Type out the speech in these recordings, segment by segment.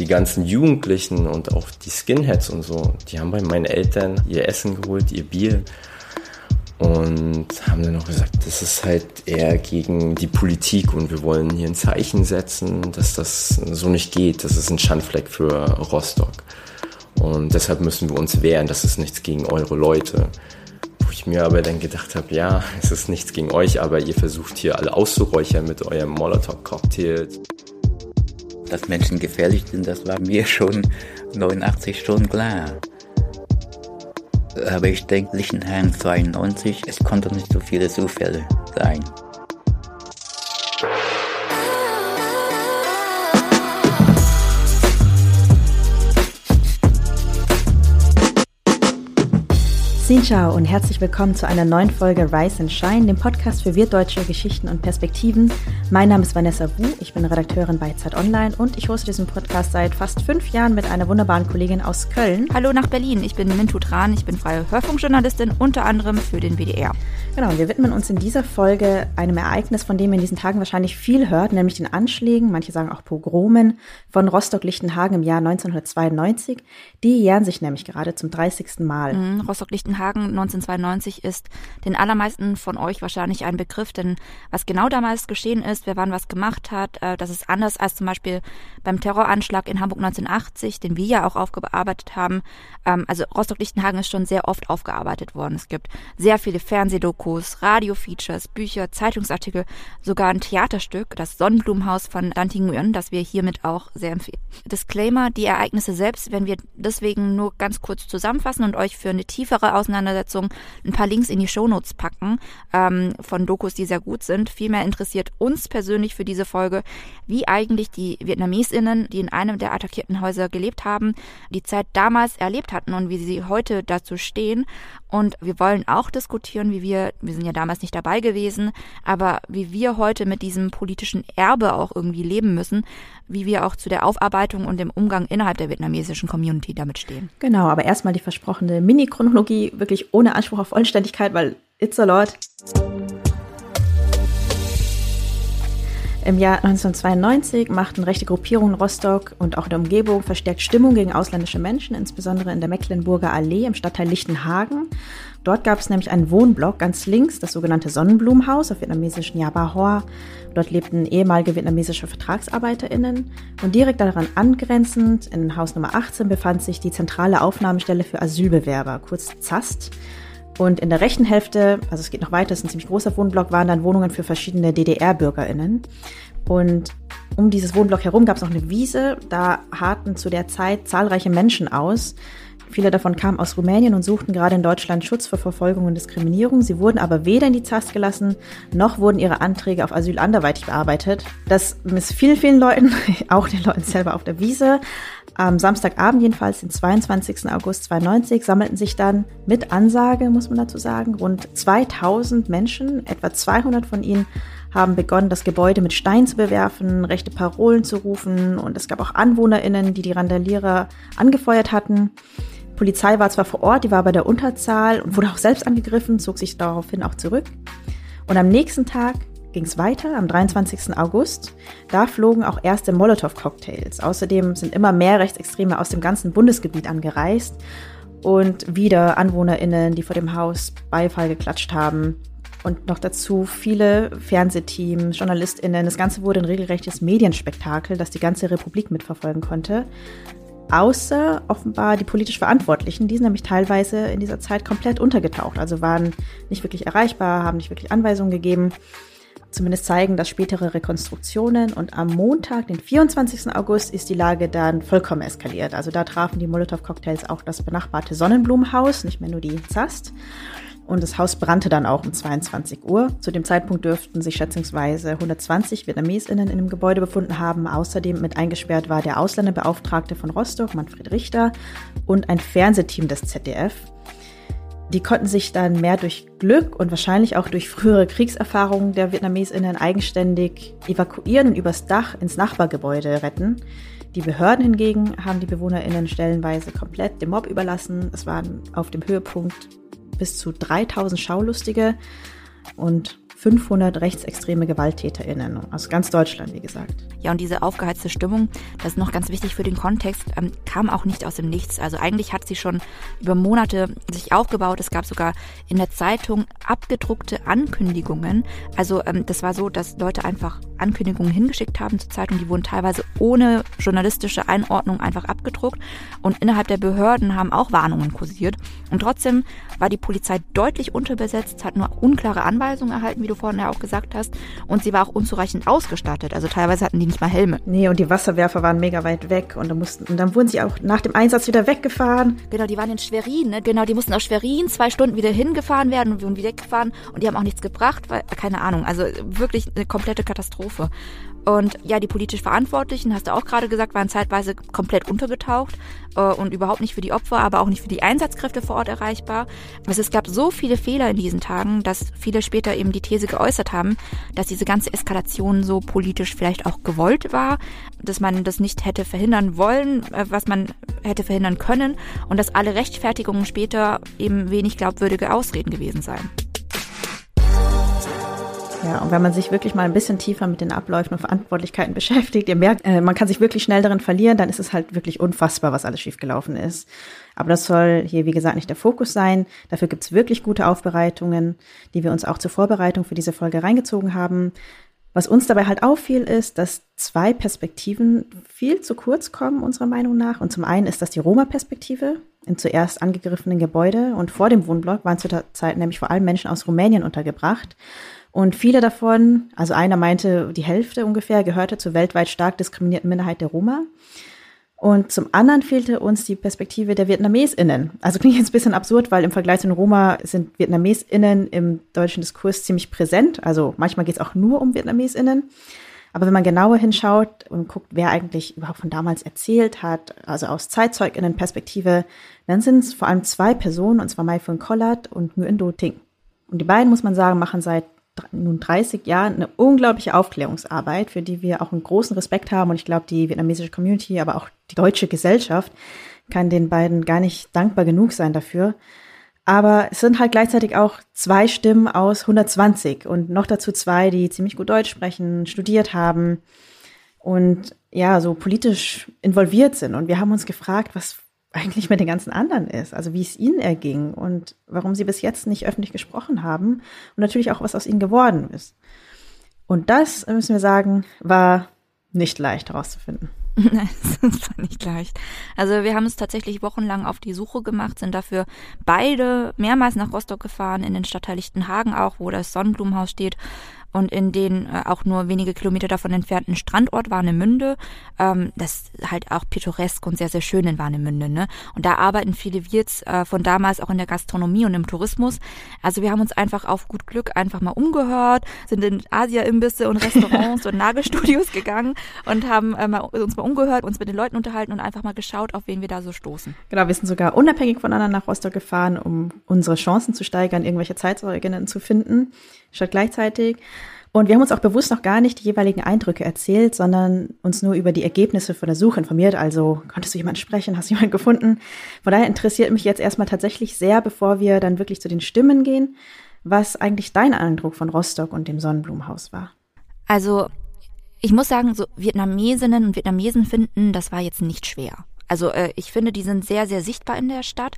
die ganzen Jugendlichen und auch die Skinheads und so, die haben bei meinen Eltern ihr Essen geholt, ihr Bier und haben dann auch gesagt, das ist halt eher gegen die Politik und wir wollen hier ein Zeichen setzen, dass das so nicht geht. Das ist ein Schandfleck für Rostock. Und deshalb müssen wir uns wehren. Das ist nichts gegen eure Leute. Wo ich mir aber dann gedacht habe, ja, es ist nichts gegen euch, aber ihr versucht hier alle auszuräuchern mit eurem Molotow-Cocktail. Dass Menschen gefährlich sind, das war mir schon 89 Stunden klar. Aber ich denke, Lichtenhain 92, es konnte nicht so viele Zufälle sein. Xin Ciao und herzlich willkommen zu einer neuen Folge Rise and Shine, dem Podcast für wirtdeutsche Geschichten und Perspektiven. Mein Name ist Vanessa Wu, ich bin Redakteurin bei Zeit Online und ich hoste diesen Podcast seit fast fünf Jahren mit einer wunderbaren Kollegin aus Köln. Hallo nach Berlin, ich bin Mintu Tran, ich bin freie Hörfunkjournalistin, unter anderem für den WDR. Genau, wir widmen uns in dieser Folge einem Ereignis, von dem ihr in diesen Tagen wahrscheinlich viel hört, nämlich den Anschlägen, manche sagen auch Pogromen, von Rostock-Lichtenhagen im Jahr 1992. Die jähren sich nämlich gerade zum 30. Mal. Mhm, Rostock-Lichtenhagen 1992 ist den allermeisten von euch wahrscheinlich ein Begriff, denn was genau damals geschehen ist, wer wann was gemacht hat, äh, das ist anders als zum Beispiel beim Terroranschlag in Hamburg 1980, den wir ja auch aufgearbeitet haben. Ähm, also Rostock-Lichtenhagen ist schon sehr oft aufgearbeitet worden. Es gibt sehr viele Fernsehdokumente, Dokus, Radiofeatures, Bücher, Zeitungsartikel, sogar ein Theaterstück, das Sonnenblumenhaus von Dante Nguyen, das wir hiermit auch sehr empfehlen. Disclaimer, die Ereignisse selbst werden wir deswegen nur ganz kurz zusammenfassen und euch für eine tiefere Auseinandersetzung ein paar Links in die Shownotes packen ähm, von Dokus, die sehr gut sind. Vielmehr interessiert uns persönlich für diese Folge, wie eigentlich die VietnamesInnen, die in einem der attackierten Häuser gelebt haben, die Zeit damals erlebt hatten und wie sie heute dazu stehen. Und wir wollen auch diskutieren, wie wir wir sind ja damals nicht dabei gewesen, aber wie wir heute mit diesem politischen Erbe auch irgendwie leben müssen, wie wir auch zu der Aufarbeitung und dem Umgang innerhalb der vietnamesischen Community damit stehen. Genau, aber erstmal die versprochene Mini-Chronologie, wirklich ohne Anspruch auf Vollständigkeit, weil it's a lot. Im Jahr 1992 machten rechte Gruppierungen Rostock und auch in der Umgebung verstärkt Stimmung gegen ausländische Menschen, insbesondere in der Mecklenburger Allee im Stadtteil Lichtenhagen. Dort gab es nämlich einen Wohnblock ganz links, das sogenannte Sonnenblumenhaus auf vietnamesischen Yaba Dort lebten ehemalige vietnamesische VertragsarbeiterInnen. Und direkt daran angrenzend, in Haus Nummer 18, befand sich die zentrale Aufnahmestelle für Asylbewerber, kurz ZAST. Und in der rechten Hälfte, also es geht noch weiter, ist ein ziemlich großer Wohnblock, waren dann Wohnungen für verschiedene DDR-BürgerInnen. Und um dieses Wohnblock herum gab es noch eine Wiese. Da harten zu der Zeit zahlreiche Menschen aus. Viele davon kamen aus Rumänien und suchten gerade in Deutschland Schutz vor Verfolgung und Diskriminierung. Sie wurden aber weder in die ZAST gelassen, noch wurden ihre Anträge auf Asyl anderweitig bearbeitet. Das missfiel vielen Leuten, auch den Leuten selber auf der Wiese. Am Samstagabend jedenfalls, den 22. August 92, sammelten sich dann mit Ansage, muss man dazu sagen, rund 2000 Menschen, etwa 200 von ihnen haben begonnen, das Gebäude mit Steinen zu bewerfen, rechte Parolen zu rufen und es gab auch AnwohnerInnen, die die Randalierer angefeuert hatten. Polizei war zwar vor Ort, die war bei der Unterzahl und wurde auch selbst angegriffen, zog sich daraufhin auch zurück. Und am nächsten Tag ging es weiter, am 23. August. Da flogen auch erste Molotow-Cocktails. Außerdem sind immer mehr Rechtsextreme aus dem ganzen Bundesgebiet angereist und wieder AnwohnerInnen, die vor dem Haus Beifall geklatscht haben. Und noch dazu viele Fernsehteams, JournalistInnen. Das Ganze wurde ein regelrechtes Medienspektakel, das die ganze Republik mitverfolgen konnte außer offenbar die politisch Verantwortlichen. Die sind nämlich teilweise in dieser Zeit komplett untergetaucht, also waren nicht wirklich erreichbar, haben nicht wirklich Anweisungen gegeben. Zumindest zeigen das spätere Rekonstruktionen. Und am Montag, den 24. August, ist die Lage dann vollkommen eskaliert. Also da trafen die Molotow-Cocktails auch das benachbarte Sonnenblumenhaus, nicht mehr nur die Zast und das Haus brannte dann auch um 22 Uhr. Zu dem Zeitpunkt dürften sich schätzungsweise 120 VietnamesInnen in dem Gebäude befunden haben. Außerdem mit eingesperrt war der Ausländerbeauftragte von Rostock, Manfred Richter, und ein Fernsehteam des ZDF. Die konnten sich dann mehr durch Glück und wahrscheinlich auch durch frühere Kriegserfahrungen der VietnamesInnen eigenständig evakuieren und übers Dach ins Nachbargebäude retten. Die Behörden hingegen haben die BewohnerInnen stellenweise komplett dem Mob überlassen. Es waren auf dem Höhepunkt bis zu 3000 Schaulustige und 500 rechtsextreme GewalttäterInnen aus ganz Deutschland, wie gesagt. Ja, und diese aufgeheizte Stimmung, das ist noch ganz wichtig für den Kontext, ähm, kam auch nicht aus dem Nichts. Also eigentlich hat sie schon über Monate sich aufgebaut. Es gab sogar in der Zeitung abgedruckte Ankündigungen. Also ähm, das war so, dass Leute einfach Ankündigungen hingeschickt haben zur Zeitung. Die wurden teilweise ohne journalistische Einordnung einfach abgedruckt. Und innerhalb der Behörden haben auch Warnungen kursiert. Und trotzdem war die Polizei deutlich unterbesetzt, hat nur unklare Anweisungen erhalten, wie du vorhin ja auch gesagt hast. Und sie war auch unzureichend ausgestattet. Also teilweise hatten die nicht mal Helme. Nee, und die Wasserwerfer waren mega weit weg. Und dann, mussten, und dann wurden sie auch nach dem Einsatz wieder weggefahren. Genau, die waren in Schwerin. Ne? Genau, die mussten aus Schwerin zwei Stunden wieder hingefahren werden und wurden wieder weggefahren. Und die haben auch nichts gebracht, weil, keine Ahnung, also wirklich eine komplette Katastrophe. Und ja, die politisch Verantwortlichen, hast du auch gerade gesagt, waren zeitweise komplett untergetaucht äh, und überhaupt nicht für die Opfer, aber auch nicht für die Einsatzkräfte vor Ort erreichbar. Also es gab so viele Fehler in diesen Tagen, dass viele später eben die These geäußert haben, dass diese ganze Eskalation so politisch vielleicht auch gewollt war, dass man das nicht hätte verhindern wollen, äh, was man hätte verhindern können und dass alle Rechtfertigungen später eben wenig glaubwürdige Ausreden gewesen seien. Ja, und wenn man sich wirklich mal ein bisschen tiefer mit den Abläufen und Verantwortlichkeiten beschäftigt, ihr merkt, äh, man kann sich wirklich schnell darin verlieren, dann ist es halt wirklich unfassbar, was alles schiefgelaufen ist. Aber das soll hier, wie gesagt, nicht der Fokus sein. Dafür gibt's wirklich gute Aufbereitungen, die wir uns auch zur Vorbereitung für diese Folge reingezogen haben. Was uns dabei halt auffiel, ist, dass zwei Perspektiven viel zu kurz kommen, unserer Meinung nach. Und zum einen ist das die Roma-Perspektive im zuerst angegriffenen Gebäude. Und vor dem Wohnblock waren zu der Zeit nämlich vor allem Menschen aus Rumänien untergebracht. Und viele davon, also einer meinte, die Hälfte ungefähr, gehörte zur weltweit stark diskriminierten Minderheit der Roma. Und zum anderen fehlte uns die Perspektive der VietnamesInnen. Also klingt jetzt ein bisschen absurd, weil im Vergleich zu den Roma sind VietnamesInnen im deutschen Diskurs ziemlich präsent. Also manchmal geht es auch nur um VietnamesInnen. Aber wenn man genauer hinschaut und guckt, wer eigentlich überhaupt von damals erzählt hat, also aus Zeitzeuginnenperspektive, dann sind es vor allem zwei Personen, und zwar Mai von Collard und Nguyen Do Ting. Und die beiden, muss man sagen, machen seit nun 30 Jahren eine unglaubliche Aufklärungsarbeit, für die wir auch einen großen Respekt haben. Und ich glaube, die vietnamesische Community, aber auch die deutsche Gesellschaft kann den beiden gar nicht dankbar genug sein dafür. Aber es sind halt gleichzeitig auch zwei Stimmen aus 120 und noch dazu zwei, die ziemlich gut Deutsch sprechen, studiert haben und ja, so politisch involviert sind. Und wir haben uns gefragt, was eigentlich mit den ganzen anderen ist, also wie es ihnen erging und warum sie bis jetzt nicht öffentlich gesprochen haben und natürlich auch, was aus ihnen geworden ist. Und das, müssen wir sagen, war nicht leicht herauszufinden. Nein, das war nicht leicht. Also wir haben es tatsächlich wochenlang auf die Suche gemacht, sind dafür beide mehrmals nach Rostock gefahren, in den Stadtteil Lichtenhagen auch, wo das Sonnenblumenhaus steht und in den äh, auch nur wenige Kilometer davon entfernten Strandort Warnemünde. Ähm, das ist halt auch pittoresk und sehr, sehr schön in Warnemünde. Ne? Und da arbeiten viele Wirts äh, von damals auch in der Gastronomie und im Tourismus. Also wir haben uns einfach auf gut Glück einfach mal umgehört, sind in Asia-Imbisse und Restaurants und Nagelstudios gegangen und haben äh, mal, uns mal umgehört, uns mit den Leuten unterhalten und einfach mal geschaut, auf wen wir da so stoßen. Genau, wir sind sogar unabhängig voneinander nach Rostock gefahren, um unsere Chancen zu steigern, irgendwelche Zeitzeuginnen zu finden, statt gleichzeitig. Und wir haben uns auch bewusst noch gar nicht die jeweiligen Eindrücke erzählt, sondern uns nur über die Ergebnisse von der Suche informiert. Also, konntest du jemanden sprechen? Hast du jemanden gefunden? Von daher interessiert mich jetzt erstmal tatsächlich sehr, bevor wir dann wirklich zu den Stimmen gehen, was eigentlich dein Eindruck von Rostock und dem Sonnenblumenhaus war. Also, ich muss sagen, so Vietnamesinnen und Vietnamesen finden, das war jetzt nicht schwer. Also äh, ich finde, die sind sehr, sehr sichtbar in der Stadt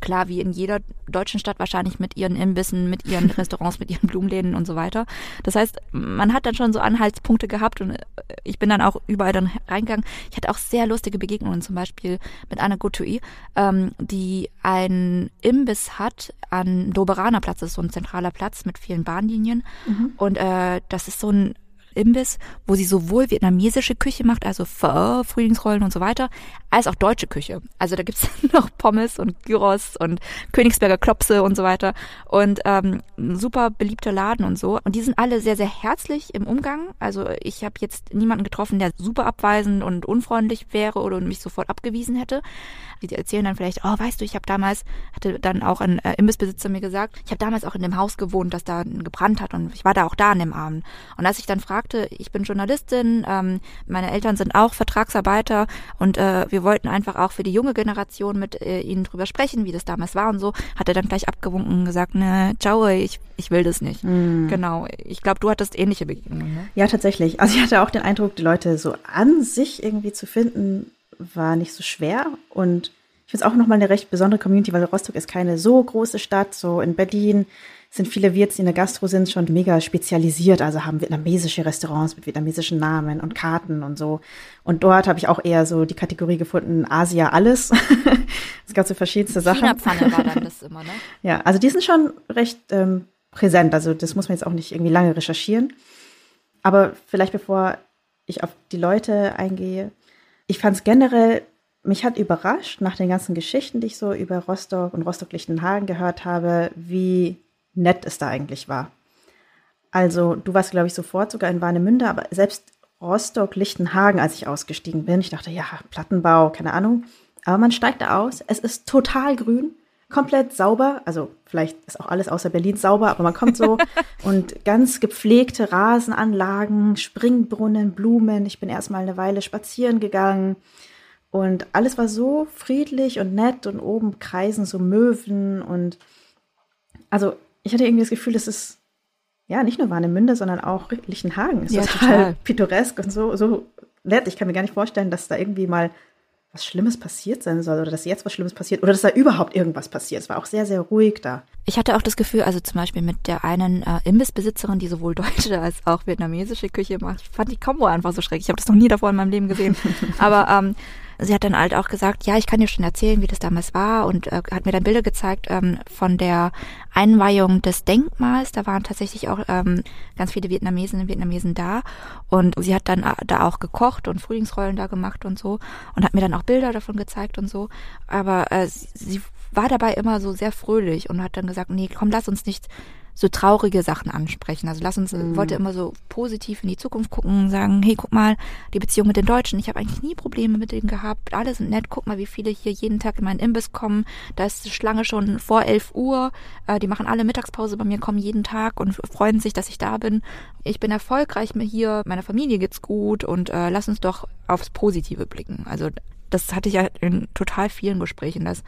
klar, wie in jeder deutschen Stadt wahrscheinlich mit ihren Imbissen, mit ihren Restaurants, mit ihren Blumenläden und so weiter. Das heißt, man hat dann schon so Anhaltspunkte gehabt und äh, ich bin dann auch überall dann reingegangen. Ich hatte auch sehr lustige Begegnungen, zum Beispiel mit Anna Gotui, ähm, die einen Imbiss hat an Doberaner Platz, das ist so ein zentraler Platz mit vielen Bahnlinien. Mhm. Und äh, das ist so ein Imbiss, wo sie sowohl vietnamesische Küche macht, also Pho, Frühlingsrollen und so weiter, als auch deutsche Küche. Also da gibt's noch Pommes und Gyros und Königsberger Klopse und so weiter. Und ähm, super beliebter Laden und so. Und die sind alle sehr, sehr herzlich im Umgang. Also ich habe jetzt niemanden getroffen, der super abweisend und unfreundlich wäre oder mich sofort abgewiesen hätte. Die erzählen dann vielleicht, oh, weißt du, ich habe damals, hatte dann auch ein äh, Imbissbesitzer mir gesagt, ich habe damals auch in dem Haus gewohnt, das da gebrannt hat und ich war da auch da an dem Abend. Und als ich dann fragte, sagte, ich bin Journalistin, ähm, meine Eltern sind auch Vertragsarbeiter und äh, wir wollten einfach auch für die junge Generation mit äh, ihnen drüber sprechen, wie das damals war und so, hat er dann gleich abgewunken und gesagt, ne, ciao, ich, ich will das nicht. Mhm. Genau. Ich glaube, du hattest ähnliche Begegnungen. Ne? Ja, tatsächlich. Also ich hatte auch den Eindruck, die Leute so an sich irgendwie zu finden, war nicht so schwer und ich finde es auch nochmal eine recht besondere Community, weil Rostock ist keine so große Stadt. So in Berlin sind viele Wirts, die in der Gastro sind, schon mega spezialisiert, also haben vietnamesische Restaurants mit vietnamesischen Namen und Karten und so. Und dort habe ich auch eher so die Kategorie gefunden, Asia alles. es gab so verschiedenste Sachen. China-Pfanne war dann das immer, ne? Ja, also die sind schon recht ähm, präsent, also das muss man jetzt auch nicht irgendwie lange recherchieren. Aber vielleicht bevor ich auf die Leute eingehe, ich fand es generell mich hat überrascht, nach den ganzen Geschichten, die ich so über Rostock und Rostock-Lichtenhagen gehört habe, wie nett es da eigentlich war. Also, du warst, glaube ich, sofort sogar in Warnemünde, aber selbst Rostock-Lichtenhagen, als ich ausgestiegen bin, ich dachte, ja, Plattenbau, keine Ahnung. Aber man steigt da aus, es ist total grün, komplett sauber. Also, vielleicht ist auch alles außer Berlin sauber, aber man kommt so und ganz gepflegte Rasenanlagen, Springbrunnen, Blumen. Ich bin erstmal eine Weile spazieren gegangen und alles war so friedlich und nett und oben kreisen so Möwen und also ich hatte irgendwie das Gefühl, das ist ja nicht nur Warnemünde, sondern auch Lichtenhagen. Ist ja, total, total pittoresk und so, so nett. Ich kann mir gar nicht vorstellen, dass da irgendwie mal was Schlimmes passiert sein soll oder dass jetzt was Schlimmes passiert oder dass da überhaupt irgendwas passiert. Es war auch sehr, sehr ruhig da. Ich hatte auch das Gefühl, also zum Beispiel mit der einen äh, Imbissbesitzerin, die sowohl deutsche als auch vietnamesische Küche macht, ich fand die Kombo einfach so schräg. Ich habe das noch nie davor in meinem Leben gesehen. Aber ähm, sie hat dann halt auch gesagt, ja, ich kann dir schon erzählen, wie das damals war und äh, hat mir dann Bilder gezeigt ähm, von der Einweihung des Denkmals. Da waren tatsächlich auch ähm, ganz viele Vietnamesen und Vietnamesen da und sie hat dann äh, da auch gekocht und Frühlingsrollen da gemacht und so und hat mir dann auch Bilder davon gezeigt und so. Aber äh, sie, sie war dabei immer so sehr fröhlich und hat dann gesagt, nee, komm, lass uns nicht so traurige Sachen ansprechen. Also lass uns, mhm. wollte immer so positiv in die Zukunft gucken, sagen, hey, guck mal, die Beziehung mit den Deutschen, ich habe eigentlich nie Probleme mit denen gehabt, alle sind nett, guck mal, wie viele hier jeden Tag in meinen Imbiss kommen, da ist die Schlange schon vor 11 Uhr, äh, die machen alle Mittagspause bei mir, kommen jeden Tag und freuen sich, dass ich da bin. Ich bin erfolgreich mir hier, meiner Familie geht's gut und äh, lass uns doch aufs Positive blicken. Also das hatte ich ja in total vielen Gesprächen, dass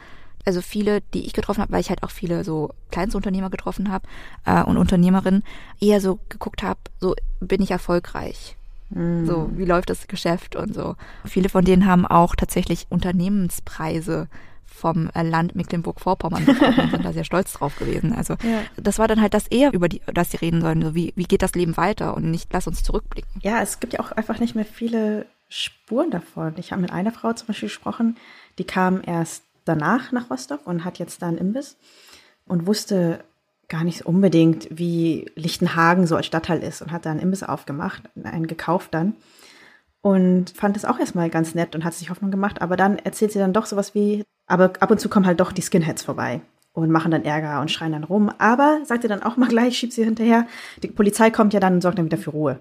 also viele, die ich getroffen habe, weil ich halt auch viele so Kleinstunternehmer getroffen habe äh, und Unternehmerinnen, eher so geguckt habe, so bin ich erfolgreich. Mm. So, wie läuft das Geschäft und so. Viele von denen haben auch tatsächlich Unternehmenspreise vom äh, Land Mecklenburg-Vorpommern bekommen und sind da sehr stolz drauf gewesen. Also ja. das war dann halt das eher, über die, das sie reden sollen, so wie, wie geht das Leben weiter und nicht, lass uns zurückblicken. Ja, es gibt ja auch einfach nicht mehr viele Spuren davon. Ich habe mit einer Frau zum Beispiel gesprochen, die kam erst danach nach Rostock und hat jetzt da einen Imbiss und wusste gar nicht unbedingt, wie Lichtenhagen so als Stadtteil ist und hat da einen Imbiss aufgemacht, einen gekauft dann und fand es auch erstmal ganz nett und hat sich Hoffnung gemacht, aber dann erzählt sie dann doch sowas wie, aber ab und zu kommen halt doch die Skinheads vorbei und machen dann Ärger und schreien dann rum, aber sagt sie dann auch mal gleich, schiebt sie hinterher, die Polizei kommt ja dann und sorgt dann wieder für Ruhe.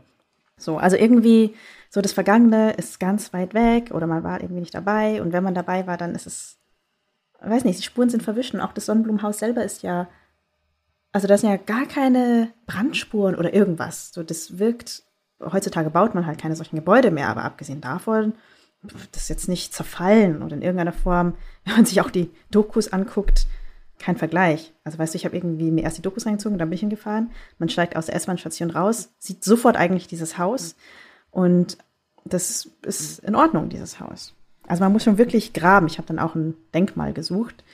So, also irgendwie so das Vergangene ist ganz weit weg oder man war irgendwie nicht dabei und wenn man dabei war, dann ist es weiß nicht, die Spuren sind verwischt und auch das Sonnenblumenhaus selber ist ja, also da sind ja gar keine Brandspuren oder irgendwas. So, das wirkt, heutzutage baut man halt keine solchen Gebäude mehr, aber abgesehen davon, das ist jetzt nicht zerfallen oder in irgendeiner Form, wenn man sich auch die Dokus anguckt, kein Vergleich. Also weißt du, ich habe irgendwie mir erst die Dokus reingezogen, dann bin ich hingefahren. Man steigt aus der S-Bahn-Station raus, sieht sofort eigentlich dieses Haus und das ist in Ordnung, dieses Haus. Also man muss schon wirklich graben. Ich habe dann auch ein Denkmal gesucht.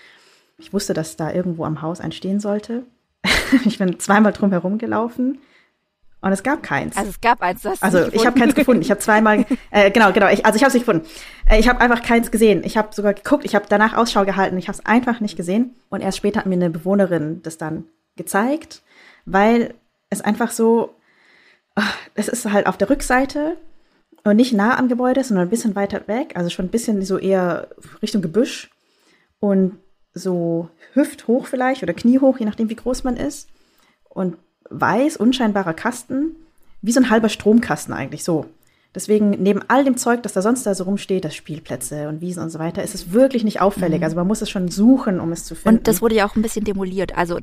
Ich wusste, dass da irgendwo am Haus entstehen sollte. ich bin zweimal drum herum gelaufen und es gab keins. Also es gab eins. Das also ich habe keins gefunden. Ich habe zweimal, äh, genau, genau. Ich, also ich habe es nicht gefunden. Äh, ich habe einfach keins gesehen. Ich habe sogar geguckt. Ich habe danach Ausschau gehalten. Ich habe es einfach nicht gesehen. Und erst später hat mir eine Bewohnerin das dann gezeigt, weil es einfach so, oh, es ist halt auf der Rückseite und nicht nah am Gebäude, sondern ein bisschen weiter weg, also schon ein bisschen so eher Richtung Gebüsch und so hüfthoch vielleicht oder kniehoch, je nachdem wie groß man ist. Und weiß, unscheinbarer Kasten, wie so ein halber Stromkasten eigentlich so. Deswegen, neben all dem Zeug, das da sonst da so rumsteht, das Spielplätze und Wiesen und so weiter, ist es wirklich nicht auffällig. Mhm. Also man muss es schon suchen, um es zu finden. Und das wurde ja auch ein bisschen demoliert. Also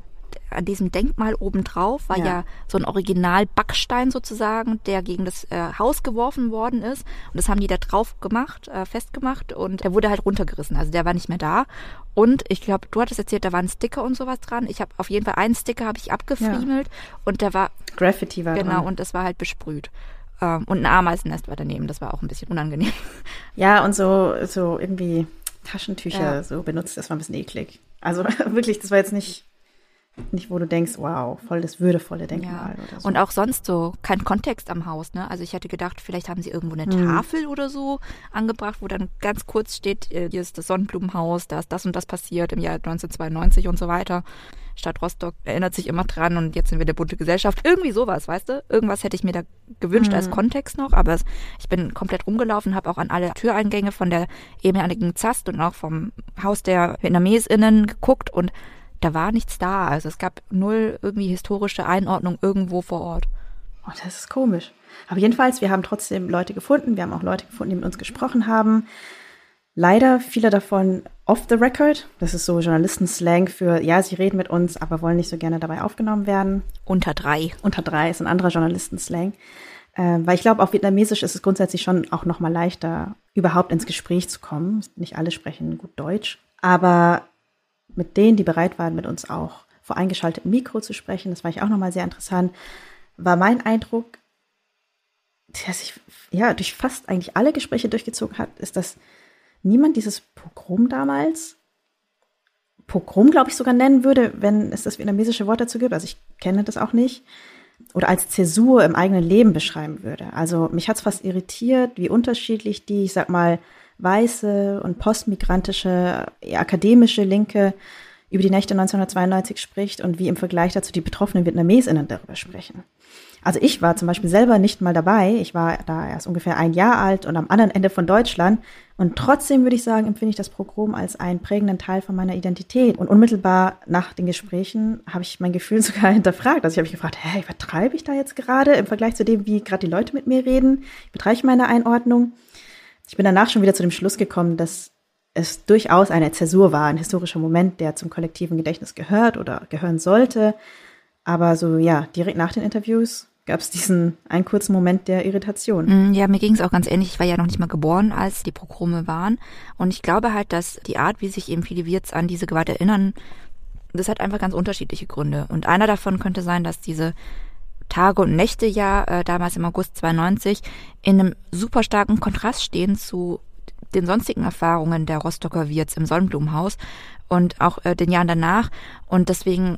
an diesem Denkmal obendrauf war ja. ja so ein Original-Backstein sozusagen, der gegen das äh, Haus geworfen worden ist. Und das haben die da drauf gemacht, äh, festgemacht und der wurde halt runtergerissen. Also der war nicht mehr da. Und ich glaube, du hattest erzählt, da waren Sticker und sowas dran. Ich habe auf jeden Fall einen Sticker habe ich abgefriemelt ja. und der war Graffiti war genau dran. und das war halt besprüht. Ähm, und ein Ameisennest war daneben. Das war auch ein bisschen unangenehm. Ja und so so irgendwie Taschentücher ja. so benutzt. Das war ein bisschen eklig. Also wirklich, das war jetzt nicht nicht, wo du denkst, wow, voll das würdevolle Denkmal ja. oder so. Und auch sonst so kein Kontext am Haus, ne? Also ich hätte gedacht, vielleicht haben sie irgendwo eine hm. Tafel oder so angebracht, wo dann ganz kurz steht, äh, hier ist das Sonnenblumenhaus, da ist das und das passiert im Jahr 1992 und so weiter. Stadt Rostock erinnert sich immer dran und jetzt sind wir der bunte Gesellschaft. Irgendwie sowas, weißt du? Irgendwas hätte ich mir da gewünscht mhm. als Kontext noch, aber ich bin komplett rumgelaufen, habe auch an alle Türeingänge von der ehemaligen Zast und auch vom Haus der VietnamesInnen geguckt und da war nichts da. Also es gab null irgendwie historische Einordnung irgendwo vor Ort. Oh, das ist komisch. Aber jedenfalls, wir haben trotzdem Leute gefunden. Wir haben auch Leute gefunden, die mit uns gesprochen haben. Leider viele davon off the record. Das ist so Journalisten-Slang für, ja, sie reden mit uns, aber wollen nicht so gerne dabei aufgenommen werden. Unter drei. Unter drei ist ein anderer Journalisten-Slang. Äh, weil ich glaube, auf Vietnamesisch ist es grundsätzlich schon auch nochmal leichter, überhaupt ins Gespräch zu kommen. Nicht alle sprechen gut Deutsch. Aber mit denen, die bereit waren, mit uns auch vor eingeschaltetem Mikro zu sprechen, das war ich auch nochmal sehr interessant, war mein Eindruck, der sich ja durch fast eigentlich alle Gespräche durchgezogen hat, ist, dass niemand dieses Pogrom damals, Pogrom glaube ich sogar nennen würde, wenn es das vietnamesische Wort dazu gibt, also ich kenne das auch nicht, oder als Zäsur im eigenen Leben beschreiben würde. Also mich hat es fast irritiert, wie unterschiedlich die, ich sag mal, weiße und postmigrantische, akademische Linke über die Nächte 1992 spricht und wie im Vergleich dazu die betroffenen VietnamesInnen darüber sprechen. Also ich war zum Beispiel selber nicht mal dabei. Ich war da erst ungefähr ein Jahr alt und am anderen Ende von Deutschland. Und trotzdem würde ich sagen, empfinde ich das Pogrom als einen prägenden Teil von meiner Identität. Und unmittelbar nach den Gesprächen habe ich mein Gefühl sogar hinterfragt. Also ich habe mich gefragt, hey, vertreibe ich da jetzt gerade im Vergleich zu dem, wie gerade die Leute mit mir reden? Betreibe ich meine Einordnung? Ich bin danach schon wieder zu dem Schluss gekommen, dass es durchaus eine Zäsur war, ein historischer Moment, der zum kollektiven Gedächtnis gehört oder gehören sollte. Aber so, ja, direkt nach den Interviews gab es diesen einen kurzen Moment der Irritation. Mm, ja, mir ging es auch ganz ähnlich. Ich war ja noch nicht mal geboren, als die Pogrome waren. Und ich glaube halt, dass die Art, wie sich eben viele Wirts an diese Gewalt erinnern, das hat einfach ganz unterschiedliche Gründe. Und einer davon könnte sein, dass diese Tage und Nächte ja äh, damals im August 92 in einem super starken Kontrast stehen zu den sonstigen Erfahrungen der Rostocker Wirts im Sonnenblumenhaus und auch äh, den Jahren danach. Und deswegen,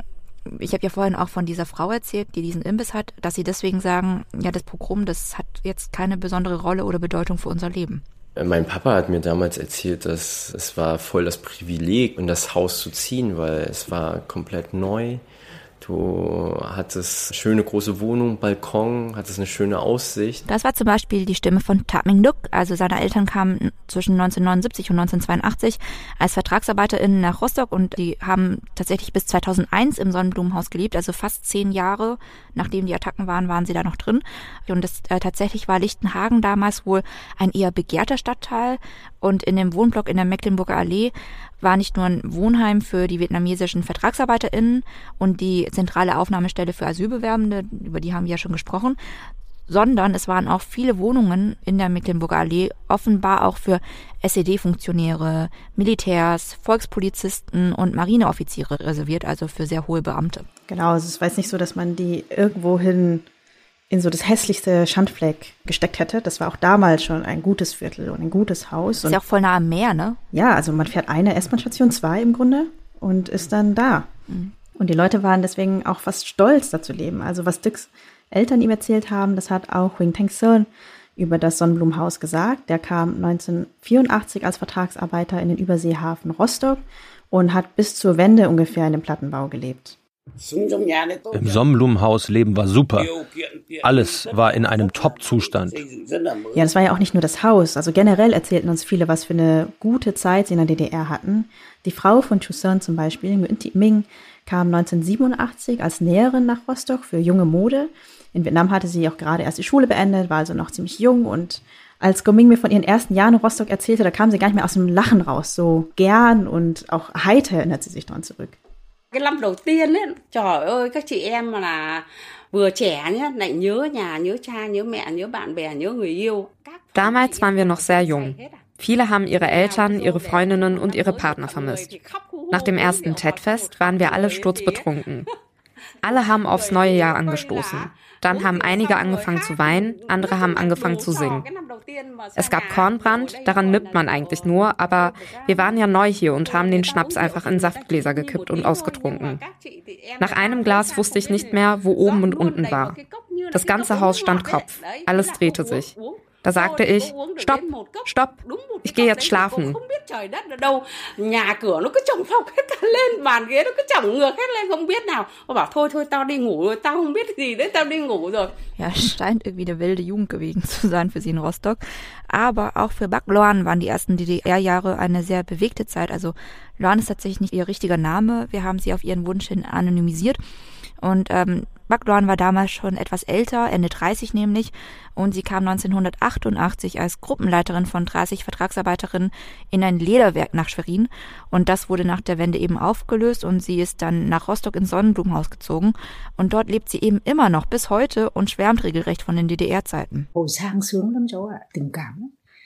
ich habe ja vorhin auch von dieser Frau erzählt, die diesen Imbiss hat, dass sie deswegen sagen, ja, das Pogrom, das hat jetzt keine besondere Rolle oder Bedeutung für unser Leben. Äh, mein Papa hat mir damals erzählt, dass es war voll das Privileg, in das Haus zu ziehen, weil es war komplett neu. Du hattest schöne große Wohnung, Balkon, hattest eine schöne Aussicht. Das war zum Beispiel die Stimme von Taming Duk. Also seine Eltern kamen zwischen 1979 und 1982 als VertragsarbeiterInnen nach Rostock und die haben tatsächlich bis 2001 im Sonnenblumenhaus gelebt. Also fast zehn Jahre nachdem die Attacken waren, waren sie da noch drin. Und das, äh, tatsächlich war Lichtenhagen damals wohl ein eher begehrter Stadtteil. Und in dem Wohnblock in der Mecklenburger Allee war nicht nur ein Wohnheim für die vietnamesischen VertragsarbeiterInnen und die zentrale Aufnahmestelle für Asylbewerbende, über die haben wir ja schon gesprochen, sondern es waren auch viele Wohnungen in der Mecklenburger Allee offenbar auch für SED-Funktionäre, Militärs, Volkspolizisten und Marineoffiziere reserviert, also für sehr hohe Beamte. Genau, also es war jetzt nicht so, dass man die irgendwohin in so das hässlichste Schandfleck gesteckt hätte. Das war auch damals schon ein gutes Viertel und ein gutes Haus. Ist ja auch voll nah am Meer, ne? Ja, also man fährt eine S-Bahn-Station, zwei im Grunde, und ist dann da. Mhm. Und die Leute waren deswegen auch fast stolz, da zu leben. Also was Dix Eltern ihm erzählt haben, das hat auch Wing Tang Son über das Sonnenblumenhaus gesagt. Der kam 1984 als Vertragsarbeiter in den Überseehafen Rostock und hat bis zur Wende ungefähr in dem Plattenbau gelebt. Im Sonnenblumenhaus leben war super. Alles war in einem Top-Zustand. Ja, das war ja auch nicht nur das Haus. Also generell erzählten uns viele, was für eine gute Zeit sie in der DDR hatten. Die Frau von Chuseon zum Beispiel, Nguyen Thi Ming, kam 1987 als Näherin nach Rostock für junge Mode. In Vietnam hatte sie auch gerade erst die Schule beendet, war also noch ziemlich jung und als Goming mir von ihren ersten Jahren in Rostock erzählte, da kam sie gar nicht mehr aus dem Lachen raus. So gern und auch heiter erinnert sie sich dran zurück. Cái năm đầu tiên ấy, trời ơi các chị em là vừa trẻ nhá, lại nhớ nhà, nhớ cha, nhớ mẹ, nhớ bạn bè, nhớ người yêu. Damals waren wir noch sehr jung. Viele haben ihre Eltern, ihre Freundinnen und ihre Partner vermisst. Nach dem ersten TED-Fest waren wir alle sturzbetrunken. Alle haben aufs neue Jahr angestoßen. Dann haben einige angefangen zu weinen, andere haben angefangen zu singen. Es gab Kornbrand, daran nippt man eigentlich nur, aber wir waren ja neu hier und haben den Schnaps einfach in Saftgläser gekippt und ausgetrunken. Nach einem Glas wusste ich nicht mehr, wo oben und unten war. Das ganze Haus stand Kopf, alles drehte sich. Da sagte ich, stopp, stopp, ich gehe jetzt schlafen. Ja, scheint irgendwie eine wilde Jugend gewesen zu sein für sie in Rostock. Aber auch für Bak Loan waren die ersten DDR-Jahre eine sehr bewegte Zeit. Also Loan ist tatsächlich nicht ihr richtiger Name. Wir haben sie auf ihren Wunsch hin anonymisiert. Und ähm, Bagdoan war damals schon etwas älter, Ende 30 nämlich, und sie kam 1988 als Gruppenleiterin von 30 Vertragsarbeiterinnen in ein Lederwerk nach Schwerin. Und das wurde nach der Wende eben aufgelöst und sie ist dann nach Rostock ins Sonnenblumenhaus gezogen. Und dort lebt sie eben immer noch bis heute und schwärmt regelrecht von den DDR-Zeiten.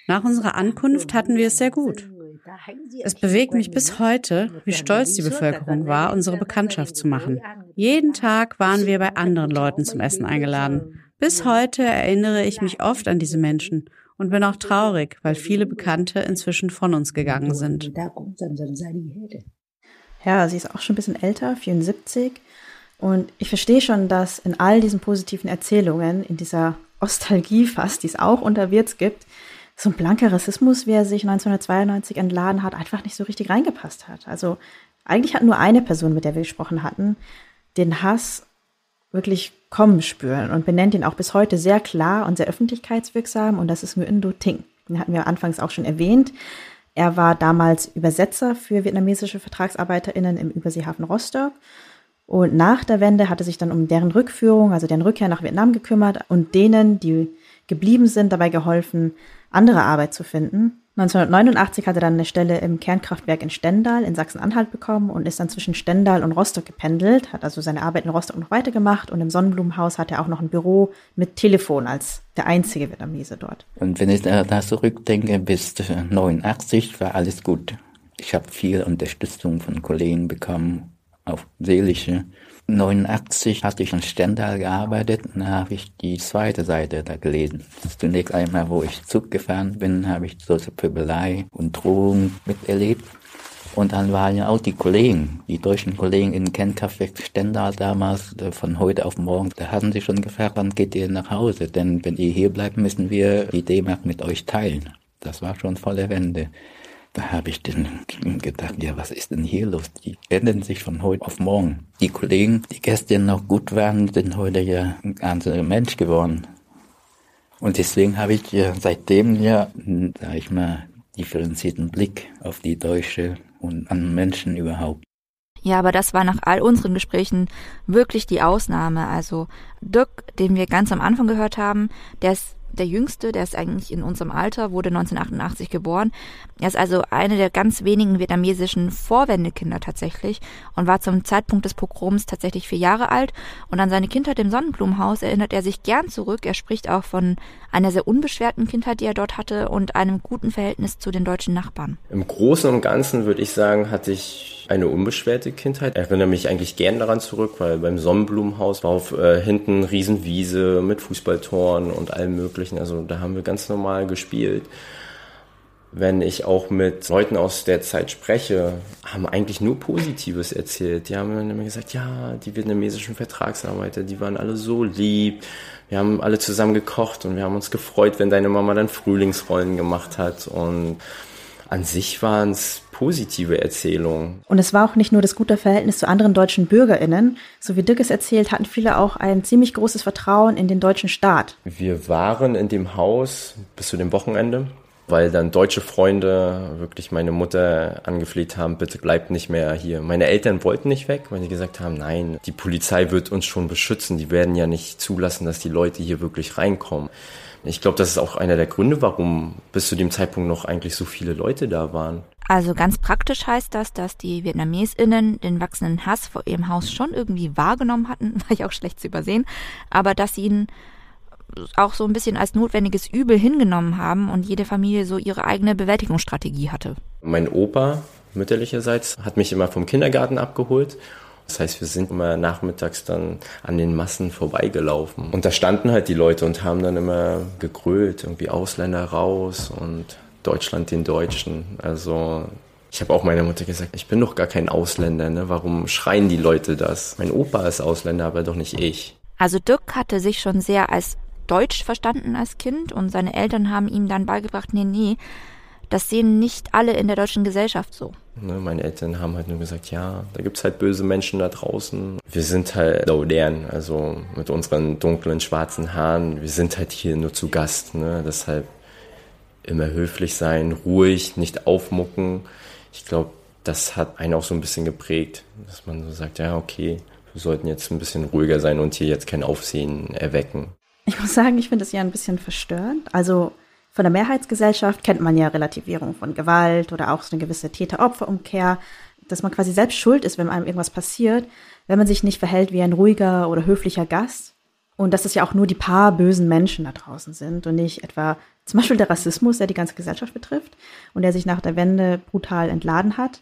Nach unserer Ankunft hatten wir es sehr gut. Es bewegt mich bis heute, wie stolz die Bevölkerung war, unsere Bekanntschaft zu machen. Jeden Tag waren wir bei anderen Leuten zum Essen eingeladen. Bis heute erinnere ich mich oft an diese Menschen und bin auch traurig, weil viele Bekannte inzwischen von uns gegangen sind. Ja, sie ist auch schon ein bisschen älter, 74. Und ich verstehe schon, dass in all diesen positiven Erzählungen, in dieser Ostalgie fast, die es auch unter Wirts gibt, so ein blanker Rassismus, wie er sich 1992 entladen hat, einfach nicht so richtig reingepasst hat. Also eigentlich hat nur eine Person, mit der wir gesprochen hatten, den Hass wirklich kommen spüren und benennt ihn auch bis heute sehr klar und sehr öffentlichkeitswirksam und das ist Nguyen Ting. Den hatten wir anfangs auch schon erwähnt. Er war damals Übersetzer für vietnamesische VertragsarbeiterInnen im Überseehafen Rostock und nach der Wende hatte sich dann um deren Rückführung, also deren Rückkehr nach Vietnam gekümmert und denen, die geblieben sind, dabei geholfen, andere Arbeit zu finden. 1989 hat er dann eine Stelle im Kernkraftwerk in Stendal in Sachsen-Anhalt bekommen und ist dann zwischen Stendal und Rostock gependelt, hat also seine Arbeit in Rostock noch weitergemacht und im Sonnenblumenhaus hat er auch noch ein Büro mit Telefon als der einzige Vietnamese dort. Und wenn ich da zurückdenke, bis 89 war alles gut. Ich habe viel Unterstützung von Kollegen bekommen, auch seelische 89 hatte ich in Stendal gearbeitet und da habe ich die zweite Seite da gelesen. Zunächst einmal, wo ich Zug gefahren bin, habe ich solche Pöbelei und Drohungen miterlebt. Und dann waren ja auch die Kollegen, die deutschen Kollegen in Kernkraftwerk Stendal damals, äh, von heute auf morgen, da hatten sie schon gefragt, wann geht ihr nach Hause? Denn wenn ihr hier bleibt, müssen wir die D-Mark mit euch teilen. Das war schon volle Wende. Da habe ich dann gedacht, ja, was ist denn hier los? Die ändern sich von heute auf morgen. Die Kollegen, die gestern noch gut waren, sind heute ja ein ganzer Mensch geworden. Und deswegen habe ich ja seitdem ja, sag ich mal, differenzierten Blick auf die Deutsche und an Menschen überhaupt. Ja, aber das war nach all unseren Gesprächen wirklich die Ausnahme. Also Dirk, den wir ganz am Anfang gehört haben, der ist der Jüngste, der ist eigentlich in unserem Alter, wurde 1988 geboren. Er ist also eine der ganz wenigen vietnamesischen Vorwendekinder tatsächlich und war zum Zeitpunkt des Pogroms tatsächlich vier Jahre alt. Und an seine Kindheit im Sonnenblumenhaus erinnert er sich gern zurück. Er spricht auch von einer sehr unbeschwerten Kindheit, die er dort hatte und einem guten Verhältnis zu den deutschen Nachbarn. Im Großen und Ganzen würde ich sagen, hatte ich eine unbeschwerte Kindheit. Ich erinnere mich eigentlich gern daran zurück, weil beim Sonnenblumenhaus war auf äh, hinten Riesenwiese mit Fußballtoren und allem möglichen. Also da haben wir ganz normal gespielt. Wenn ich auch mit Leuten aus der Zeit spreche, haben eigentlich nur Positives erzählt. Die haben dann immer gesagt, ja, die vietnamesischen Vertragsarbeiter, die waren alle so lieb. Wir haben alle zusammen gekocht und wir haben uns gefreut, wenn deine Mama dann Frühlingsrollen gemacht hat und an sich waren es positive Erzählungen. Und es war auch nicht nur das gute Verhältnis zu anderen deutschen BürgerInnen. So wie Dirk es erzählt, hatten viele auch ein ziemlich großes Vertrauen in den deutschen Staat. Wir waren in dem Haus bis zu dem Wochenende, weil dann deutsche Freunde wirklich meine Mutter angefleht haben, bitte bleibt nicht mehr hier. Meine Eltern wollten nicht weg, weil sie gesagt haben, nein, die Polizei wird uns schon beschützen. Die werden ja nicht zulassen, dass die Leute hier wirklich reinkommen. Ich glaube, das ist auch einer der Gründe, warum bis zu dem Zeitpunkt noch eigentlich so viele Leute da waren. Also ganz praktisch heißt das, dass die VietnamesInnen den wachsenden Hass vor ihrem Haus schon irgendwie wahrgenommen hatten, war ich auch schlecht zu übersehen, aber dass sie ihn auch so ein bisschen als notwendiges Übel hingenommen haben und jede Familie so ihre eigene Bewältigungsstrategie hatte. Mein Opa mütterlicherseits hat mich immer vom Kindergarten abgeholt. Das heißt, wir sind immer nachmittags dann an den Massen vorbeigelaufen. Und da standen halt die Leute und haben dann immer gegrölt, irgendwie Ausländer raus und Deutschland den Deutschen. Also ich habe auch meiner Mutter gesagt, ich bin doch gar kein Ausländer, ne? Warum schreien die Leute das? Mein Opa ist Ausländer, aber doch nicht ich. Also Dirk hatte sich schon sehr als Deutsch verstanden als Kind und seine Eltern haben ihm dann beigebracht, nee, nee, das sehen nicht alle in der deutschen Gesellschaft so. Ne, meine Eltern haben halt nur gesagt, ja, da gibt's halt böse Menschen da draußen. Wir sind halt modern, also mit unseren dunklen, schwarzen Haaren. Wir sind halt hier nur zu Gast, ne? deshalb immer höflich sein, ruhig, nicht aufmucken. Ich glaube, das hat einen auch so ein bisschen geprägt, dass man so sagt, ja, okay, wir sollten jetzt ein bisschen ruhiger sein und hier jetzt kein Aufsehen erwecken. Ich muss sagen, ich finde es ja ein bisschen verstörend. Also von der Mehrheitsgesellschaft kennt man ja Relativierung von Gewalt oder auch so eine gewisse Täter-Opfer-Umkehr, dass man quasi selbst schuld ist, wenn einem irgendwas passiert, wenn man sich nicht verhält wie ein ruhiger oder höflicher Gast. Und dass es ja auch nur die paar bösen Menschen da draußen sind und nicht etwa zum Beispiel der Rassismus, der die ganze Gesellschaft betrifft und der sich nach der Wende brutal entladen hat.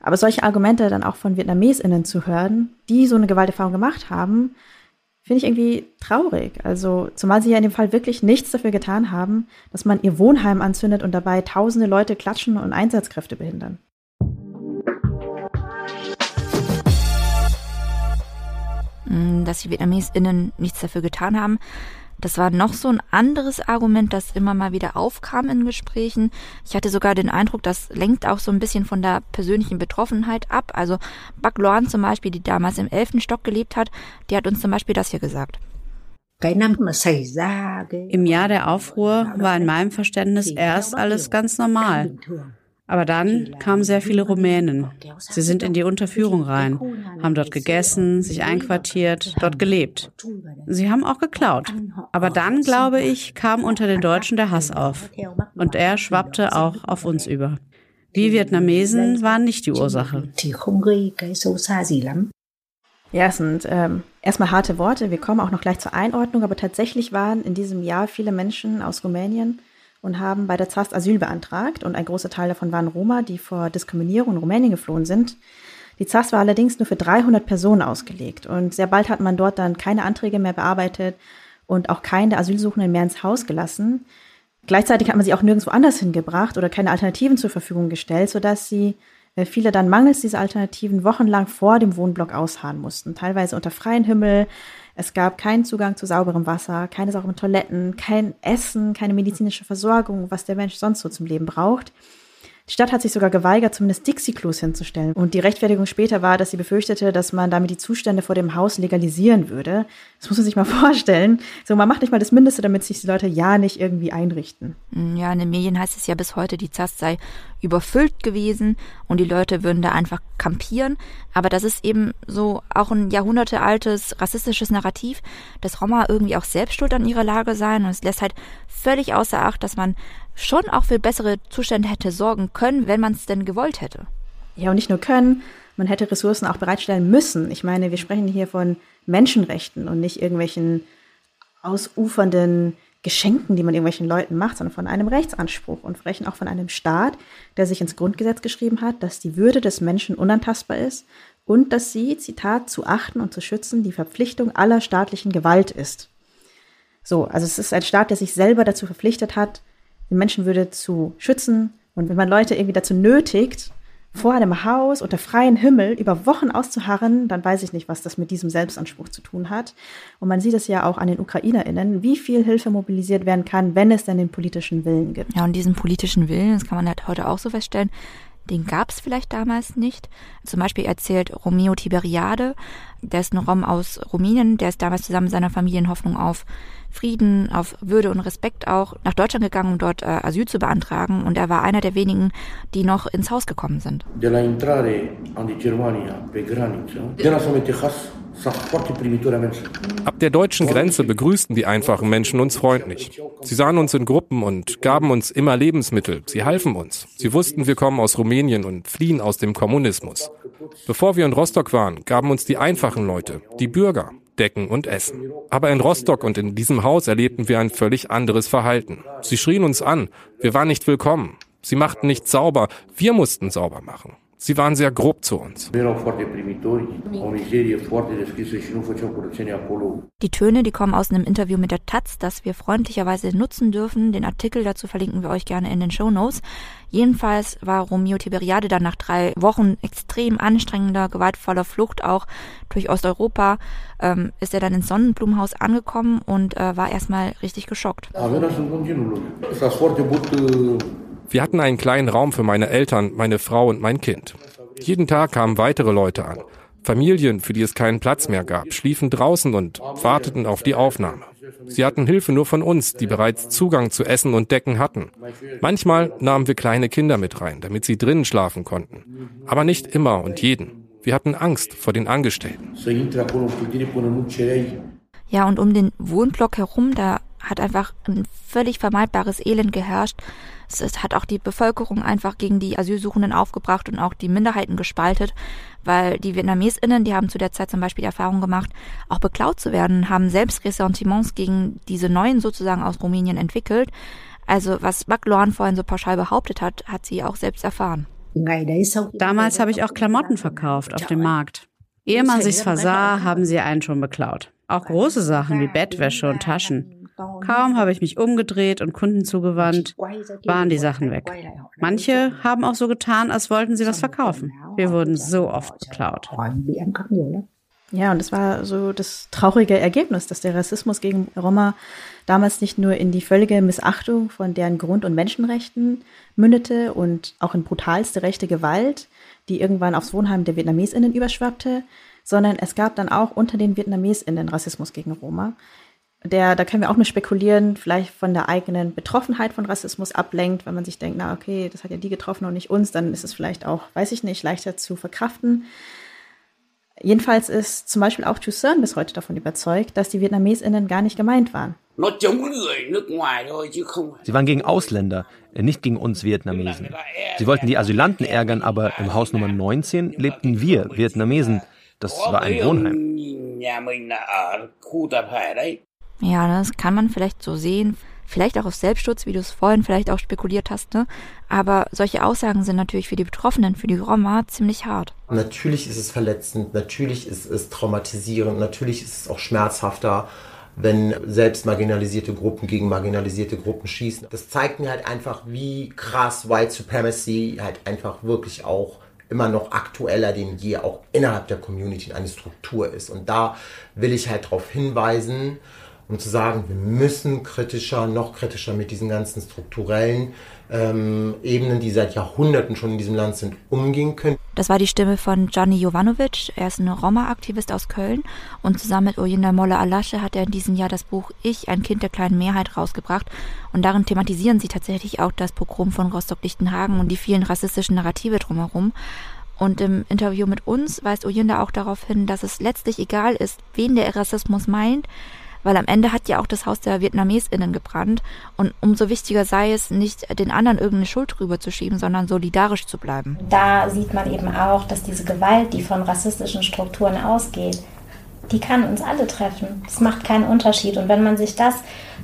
Aber solche Argumente dann auch von VietnamesInnen zu hören, die so eine Gewalterfahrung gemacht haben, finde ich irgendwie traurig. Also, zumal sie ja in dem Fall wirklich nichts dafür getan haben, dass man ihr Wohnheim anzündet und dabei tausende Leute klatschen und Einsatzkräfte behindern. Dass die VietnamesInnen nichts dafür getan haben, das war noch so ein anderes Argument, das immer mal wieder aufkam in Gesprächen. Ich hatte sogar den Eindruck, das lenkt auch so ein bisschen von der persönlichen Betroffenheit ab. Also Bak Loan zum Beispiel, die damals im elften Stock gelebt hat, die hat uns zum Beispiel das hier gesagt. Im Jahr der Aufruhr war in meinem Verständnis erst alles ganz normal. Aber dann kamen sehr viele Rumänen. Sie sind in die Unterführung rein, haben dort gegessen, sich einquartiert, dort gelebt. Sie haben auch geklaut. Aber dann, glaube ich, kam unter den Deutschen der Hass auf. Und er schwappte auch auf uns über. Die Vietnamesen waren nicht die Ursache. Ja, es sind ähm, erstmal harte Worte. Wir kommen auch noch gleich zur Einordnung, aber tatsächlich waren in diesem Jahr viele Menschen aus Rumänien und haben bei der ZAST Asyl beantragt und ein großer Teil davon waren Roma, die vor Diskriminierung in Rumänien geflohen sind. Die ZAST war allerdings nur für 300 Personen ausgelegt und sehr bald hat man dort dann keine Anträge mehr bearbeitet und auch keine Asylsuchenden mehr ins Haus gelassen. Gleichzeitig hat man sie auch nirgendwo anders hingebracht oder keine Alternativen zur Verfügung gestellt, sodass sie äh, viele dann mangels dieser Alternativen wochenlang vor dem Wohnblock ausharren mussten, teilweise unter freiem Himmel, es gab keinen Zugang zu sauberem Wasser, keine sauberen Toiletten, kein Essen, keine medizinische Versorgung, was der Mensch sonst so zum Leben braucht. Die Stadt hat sich sogar geweigert, zumindest Dixie-Klos hinzustellen. Und die Rechtfertigung später war, dass sie befürchtete, dass man damit die Zustände vor dem Haus legalisieren würde. Das muss man sich mal vorstellen. So, man macht nicht mal das Mindeste, damit sich die Leute ja nicht irgendwie einrichten. Mm, ja, in den Medien heißt es ja bis heute, die ZAST sei überfüllt gewesen und die Leute würden da einfach kampieren. Aber das ist eben so auch ein jahrhundertealtes rassistisches Narrativ, dass Roma irgendwie auch selbst schuld an ihrer Lage seien. Und es lässt halt völlig außer Acht, dass man schon auch für bessere Zustände hätte sorgen können, wenn man es denn gewollt hätte. Ja, und nicht nur können, man hätte Ressourcen auch bereitstellen müssen. Ich meine, wir sprechen hier von Menschenrechten und nicht irgendwelchen ausufernden Geschenken, die man irgendwelchen Leuten macht, sondern von einem Rechtsanspruch und sprechen auch von einem Staat, der sich ins Grundgesetz geschrieben hat, dass die Würde des Menschen unantastbar ist und dass sie, Zitat, zu achten und zu schützen die Verpflichtung aller staatlichen Gewalt ist. So, also es ist ein Staat, der sich selber dazu verpflichtet hat, die Menschenwürde zu schützen. Und wenn man Leute irgendwie dazu nötigt, vor einem Haus unter freiem Himmel über Wochen auszuharren, dann weiß ich nicht, was das mit diesem Selbstanspruch zu tun hat. Und man sieht es ja auch an den UkrainerInnen, wie viel Hilfe mobilisiert werden kann, wenn es denn den politischen Willen gibt. Ja, und diesen politischen Willen, das kann man halt heute auch so feststellen, den gab es vielleicht damals nicht. Zum Beispiel erzählt Romeo Tiberiade, Der ist ein Rom aus Rumänien, der ist damals zusammen mit seiner Familie in Hoffnung auf Frieden, auf Würde und Respekt auch nach Deutschland gegangen, um dort äh, Asyl zu beantragen. Und er war einer der wenigen, die noch ins Haus gekommen sind. Ab der deutschen Grenze begrüßten die einfachen Menschen uns freundlich. Sie sahen uns in Gruppen und gaben uns immer Lebensmittel. Sie halfen uns. Sie wussten, wir kommen aus Rumänien und fliehen aus dem Kommunismus. Bevor wir in Rostock waren, gaben uns die einfachen Leute, die Bürger, Decken und Essen. Aber in Rostock und in diesem Haus erlebten wir ein völlig anderes Verhalten. Sie schrien uns an, wir waren nicht willkommen. Sie machten nicht sauber, wir mussten sauber machen. Sie waren sehr grob zu uns. Die Töne, die kommen aus einem Interview mit der Taz, das wir freundlicherweise nutzen dürfen. Den Artikel dazu verlinken wir euch gerne in den Show Notes. Jedenfalls war Romeo Tiberiade dann nach drei Wochen extrem anstrengender, gewaltvoller Flucht auch durch Osteuropa, ähm, ist er dann ins Sonnenblumenhaus angekommen und äh, war erstmal richtig geschockt. Wir hatten einen kleinen Raum für meine Eltern, meine Frau und mein Kind. Jeden Tag kamen weitere Leute an. Familien, für die es keinen Platz mehr gab, schliefen draußen und warteten auf die Aufnahme. Sie hatten Hilfe nur von uns, die bereits Zugang zu Essen und Decken hatten. Manchmal nahmen wir kleine Kinder mit rein, damit sie drinnen schlafen konnten. Aber nicht immer und jeden. Wir hatten Angst vor den Angestellten. Ja, und um den Wohnblock herum, da hat einfach ein völlig vermeidbares Elend geherrscht. Es hat auch die Bevölkerung einfach gegen die Asylsuchenden aufgebracht und auch die Minderheiten gespaltet, weil die VietnamesInnen, die haben zu der Zeit zum Beispiel Erfahrung gemacht, auch beklaut zu werden, haben selbst Ressentiments gegen diese Neuen sozusagen aus Rumänien entwickelt. Also was Backloan vorhin so pauschal behauptet hat, hat sie auch selbst erfahren. Damals habe ich auch Klamotten verkauft auf dem Markt. Ehe man sich's versah, haben sie einen schon beklaut. Auch große Sachen wie Bettwäsche und Taschen. Kaum habe ich mich umgedreht und Kunden zugewandt, waren die Sachen weg. Manche haben auch so getan, als wollten sie was verkaufen. Wir wurden so oft beklaut. Ja, und das war so das traurige Ergebnis, dass der Rassismus gegen Roma damals nicht nur in die völlige Missachtung von deren Grund- und Menschenrechten mündete und auch in brutalste rechte Gewalt, die irgendwann aufs Wohnheim der VietnamesInnen überschwappte, sondern es gab dann auch unter den VietnamesInnen Rassismus gegen Roma, der, da können wir auch nur spekulieren, vielleicht von der eigenen Betroffenheit von Rassismus ablenkt, wenn man sich denkt, na okay, das hat ja die getroffen und nicht uns, dann ist es vielleicht auch, weiß ich nicht, leichter zu verkraften. Jedenfalls ist zum Beispiel auch Toussaint bis heute davon überzeugt, dass die VietnamesInnen gar nicht gemeint waren. Sie waren gegen Ausländer, nicht gegen uns Vietnamesen. Sie wollten die Asylanten ärgern, aber im Haus Nummer 19 lebten wir Vietnamesen. Das war ein Wohnheim. Ja, das kann man vielleicht so sehen. Vielleicht auch aus Selbstschutz, wie du es vorhin vielleicht auch spekuliert hast, ne? Aber solche Aussagen sind natürlich für die Betroffenen, für die Roma ziemlich hart. Natürlich ist es verletzend, natürlich ist es traumatisierend, natürlich ist es auch schmerzhafter, wenn selbst marginalisierte Gruppen gegen marginalisierte Gruppen schießen. Das zeigt mir halt einfach, wie krass White Supremacy halt einfach wirklich auch immer noch aktueller denn je auch innerhalb der Community eine Struktur ist. Und da will ich halt darauf hinweisen, um zu sagen, wir müssen kritischer, noch kritischer mit diesen ganzen strukturellen ähm, Ebenen, die seit Jahrhunderten schon in diesem Land sind, umgehen können. Das war die Stimme von Gianni Jovanovic. Er ist ein Roma-Aktivist aus Köln und zusammen mit Oyinda Molle Alasche hat er in diesem Jahr das Buch Ich, ein Kind der kleinen Mehrheit rausgebracht und darin thematisieren sie tatsächlich auch das Pogrom von Rostock-Lichtenhagen und die vielen rassistischen Narrative drumherum. Und im Interview mit uns weist Oyinda auch darauf hin, dass es letztlich egal ist, wen der Rassismus meint, weil am Ende hat ja auch das Haus der VietnamesInnen gebrannt und umso wichtiger sei es, nicht den anderen irgendeine Schuld drüber zu schieben, sondern solidarisch zu bleiben. Da sieht man eben auch, dass diese Gewalt, die von rassistischen Strukturen ausgeht, die kann uns alle treffen. Es macht keinen Unterschied. Und wenn man sich das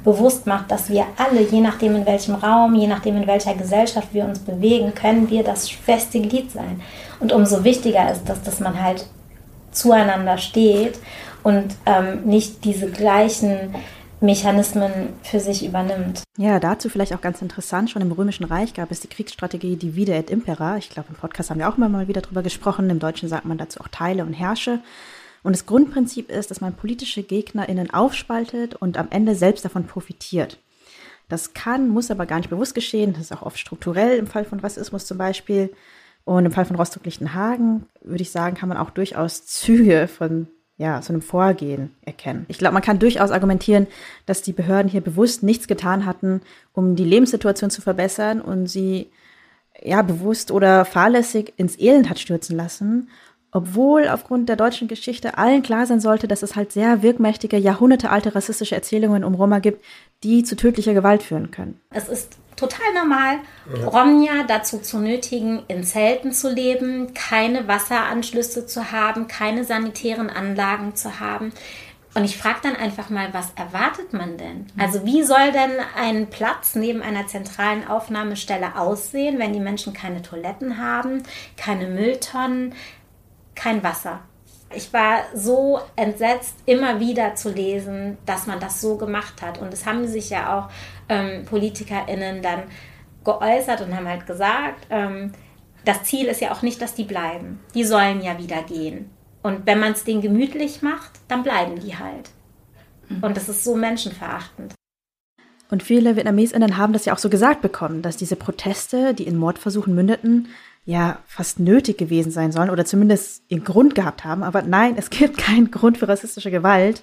bewusst macht, dass wir alle, je nachdem in welchem Raum, je nachdem in welcher Gesellschaft wir uns bewegen, können wir das schweste Glied sein. Und umso wichtiger ist das, dass man halt zueinander steht und ähm, nicht diese gleichen Mechanismen für sich übernimmt. Ja, dazu vielleicht auch ganz interessant. Schon im Römischen Reich gab es die Kriegsstrategie Divide et Impera. Ich glaube, im Podcast haben wir auch immer mal wieder drüber gesprochen. Im Deutschen sagt man dazu auch Teile und Herrsche. Und das Grundprinzip ist, dass man politische GegnerInnen aufspaltet und am Ende selbst davon profitiert. Das kann, muss aber gar nicht bewusst geschehen. Das ist auch oft strukturell im Fall von Rassismus zum Beispiel. Und im Fall von Rostock-Lichtenhagen, würde ich sagen, kann man auch durchaus Züge von ja, so einem Vorgehen erkennen. Ich glaube, man kann durchaus argumentieren, dass die Behörden hier bewusst nichts getan hatten, um die Lebenssituation zu verbessern und sie ja bewusst oder fahrlässig ins Elend hat stürzen lassen, obwohl aufgrund der deutschen Geschichte allen klar sein sollte, dass es halt sehr wirkmächtige, jahrhundertealte rassistische Erzählungen um Roma gibt, die zu tödlicher Gewalt führen können. Es ist total normal, Romja dazu zu nötigen, in Zelten zu leben, keine Wasseranschlüsse zu haben, keine sanitären Anlagen zu haben. Und ich frage dann einfach mal, was erwartet man denn? Also wie soll denn ein Platz neben einer zentralen Aufnahmestelle aussehen, wenn die Menschen keine Toiletten haben, keine Mülltonnen, kein Wasser? Ich war so entsetzt, immer wieder zu lesen, dass man das so gemacht hat. Und es haben sich ja auch ähm, PolitikerInnen dann geäußert und haben halt gesagt, ähm, das Ziel ist ja auch nicht, dass die bleiben. Die sollen ja wieder gehen. Und wenn man es denen gemütlich macht, dann bleiben die halt. Und das ist so menschenverachtend. Und viele VietnamesInnen haben das ja auch so gesagt bekommen, dass diese Proteste, die in Mordversuchen mündeten, ja fast nötig gewesen sein sollen oder zumindest ihren Grund gehabt haben. Aber nein, es gibt keinen Grund für rassistische Gewalt.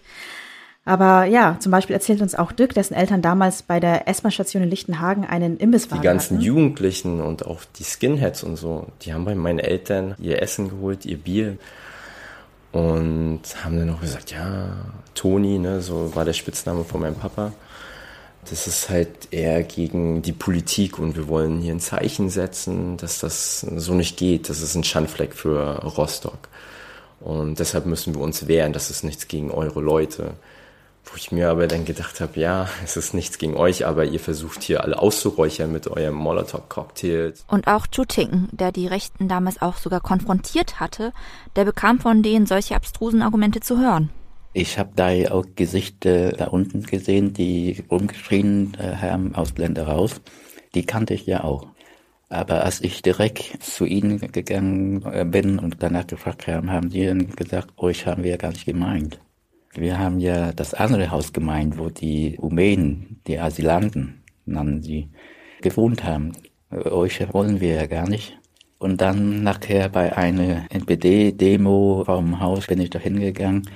Aber ja, zum Beispiel erzählt uns auch Dirk, dessen Eltern damals bei der S-Bahn-Station in Lichtenhagen einen Imbisswagen Die ganzen hatten. Jugendlichen und auch die Skinheads und so, die haben bei meinen Eltern ihr Essen geholt, ihr Bier und haben dann noch gesagt, ja, Toni, ne, so war der Spitzname von meinem Papa. Das ist halt eher gegen die Politik und wir wollen hier ein Zeichen setzen, dass das so nicht geht. Das ist ein Schandfleck für Rostock. Und deshalb müssen wir uns wehren. Das ist nichts gegen eure Leute. Wo ich mir aber dann gedacht habe, ja, es ist nichts gegen euch, aber ihr versucht hier alle auszuräuchern mit eurem Molotow-Cocktail. Und auch Chu Ting, der die Rechten damals auch sogar konfrontiert hatte, der bekam von denen solche abstrusen Argumente zu hören. Ich habe da auch Gesichter da unten gesehen, die rumgeschrien äh, haben, Ausländer raus. Die kannte ich ja auch. Aber als ich direkt zu ihnen gegangen äh, bin und danach gefragt habe, haben die dann gesagt, euch haben wir ja gar nicht gemeint. Wir haben ja das andere Haus gemeint, wo die Rumänen, die Asylanten, nannten sie, gewohnt haben. Euch wollen wir ja gar nicht. Und dann nachher bei einer NPD-Demo vom Haus bin ich da hingegangen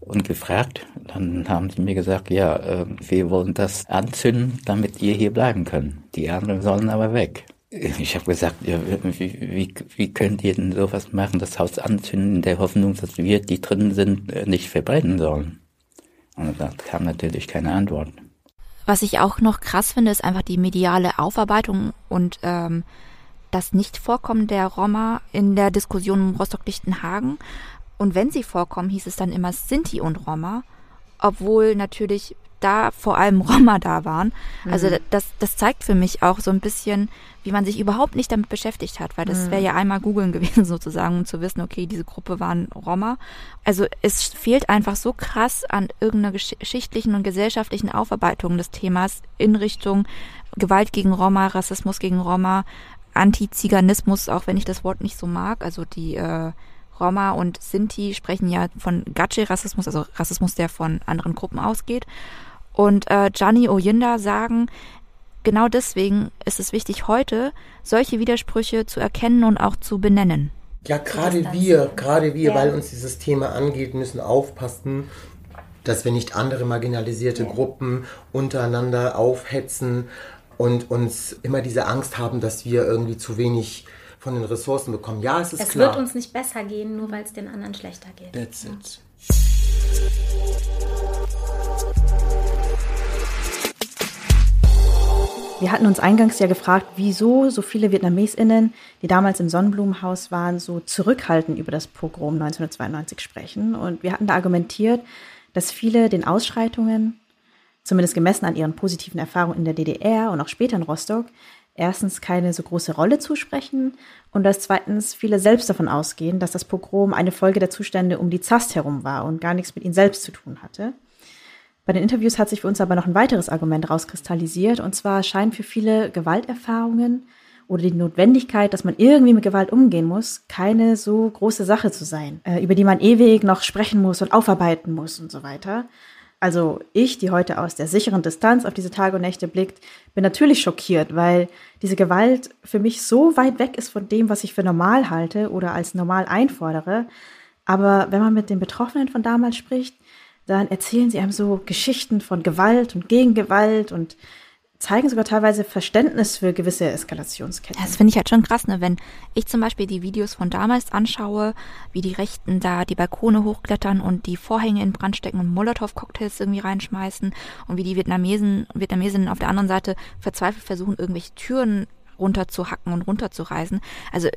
und gefragt. Dann haben sie mir gesagt, ja, äh, wir wollen das anzünden, damit ihr hier bleiben könnt. Die anderen sollen aber weg. Ich habe gesagt, ja, wie, wie, wie könnt ihr denn sowas machen, das Haus anzünden, in der Hoffnung, dass wir, die drin sind, äh, nicht verbrennen sollen? Und da kam natürlich keine Antwort. Was ich auch noch krass finde, ist einfach die mediale Aufarbeitung und ähm, das Nicht-Vorkommen der Roma in der Diskussion um Rostock-Lichtenhagen. Und wenn sie vorkommen, hieß es dann immer Sinti und Roma, obwohl natürlich da vor allem Roma da waren. Also Mhm. das, das zeigt für mich auch so ein bisschen, wie man sich überhaupt nicht damit beschäftigt hat, weil das Mhm. wäre ja einmal googeln gewesen sozusagen, um zu wissen, okay, diese Gruppe waren Roma. Also es fehlt einfach so krass an irgendeiner gesch- geschichtlichen und gesellschaftlichen Aufarbeitung des Themas in Richtung Gewalt gegen Roma, Rassismus gegen Roma, Antiziganismus, auch wenn ich das Wort nicht so mag. Also die äh, Roma und Sinti sprechen ja von Gatsche-Rassismus, also Rassismus, der von anderen Gruppen ausgeht. Und äh, Gianni Oyinda sagen, genau deswegen ist es wichtig, heute solche Widersprüche zu erkennen und auch zu benennen. Ja, gerade wir, gerade wir, Ja. weil uns dieses Thema angeht, müssen aufpassen, dass wir nicht andere marginalisierte Gruppen untereinander aufhetzen und uns immer diese Angst haben, dass wir irgendwie zu wenig von den Ressourcen bekommen. Ja, es ist Es klar. wird uns nicht besser gehen, nur weil es den anderen schlechter geht. That's it. Wir hatten uns eingangs ja gefragt, wieso so viele VietnamesInnen, die damals im Sonnenblumenhaus waren, so zurückhaltend über das Pogrom 1992 sprechen. Und wir hatten da argumentiert, dass viele den Ausschreitungen, zumindest gemessen an ihren positiven Erfahrungen in der DDR und auch später in Rostock, erstens keine so große Rolle zusprechen und dass zweitens viele selbst davon ausgehen, dass das Pogrom eine Folge der Zustände um die Zast herum war und gar nichts mit ihnen selbst zu tun hatte. Bei den Interviews hat sich für uns aber noch ein weiteres Argument rauskristallisiert, und zwar scheinen für viele Gewalterfahrungen oder die Notwendigkeit, dass man irgendwie mit Gewalt umgehen muss, keine so große Sache zu sein, äh, über die man ewig noch sprechen muss und aufarbeiten muss und so weiter. Also ich, die heute aus der sicheren Distanz auf diese Tage und Nächte blickt, bin natürlich schockiert, weil diese Gewalt für mich so weit weg ist von dem, was ich für normal halte oder als normal einfordere. Aber wenn man mit den Betroffenen von damals spricht, dann erzählen sie einem so Geschichten von Gewalt und Gegengewalt und zeigen sogar teilweise Verständnis für gewisse Eskalationsketten. Das finde ich halt schon krass, ne? Wenn ich zum Beispiel die Videos von damals anschaue, wie die Rechten da die Balkone hochklettern und die Vorhänge in Brand stecken und Molotow-Cocktails irgendwie reinschmeißen und wie die Vietnamesen, Vietnamesinnen auf der anderen Seite verzweifelt versuchen, irgendwelche Türen runterzuhacken und runterzureißen. Also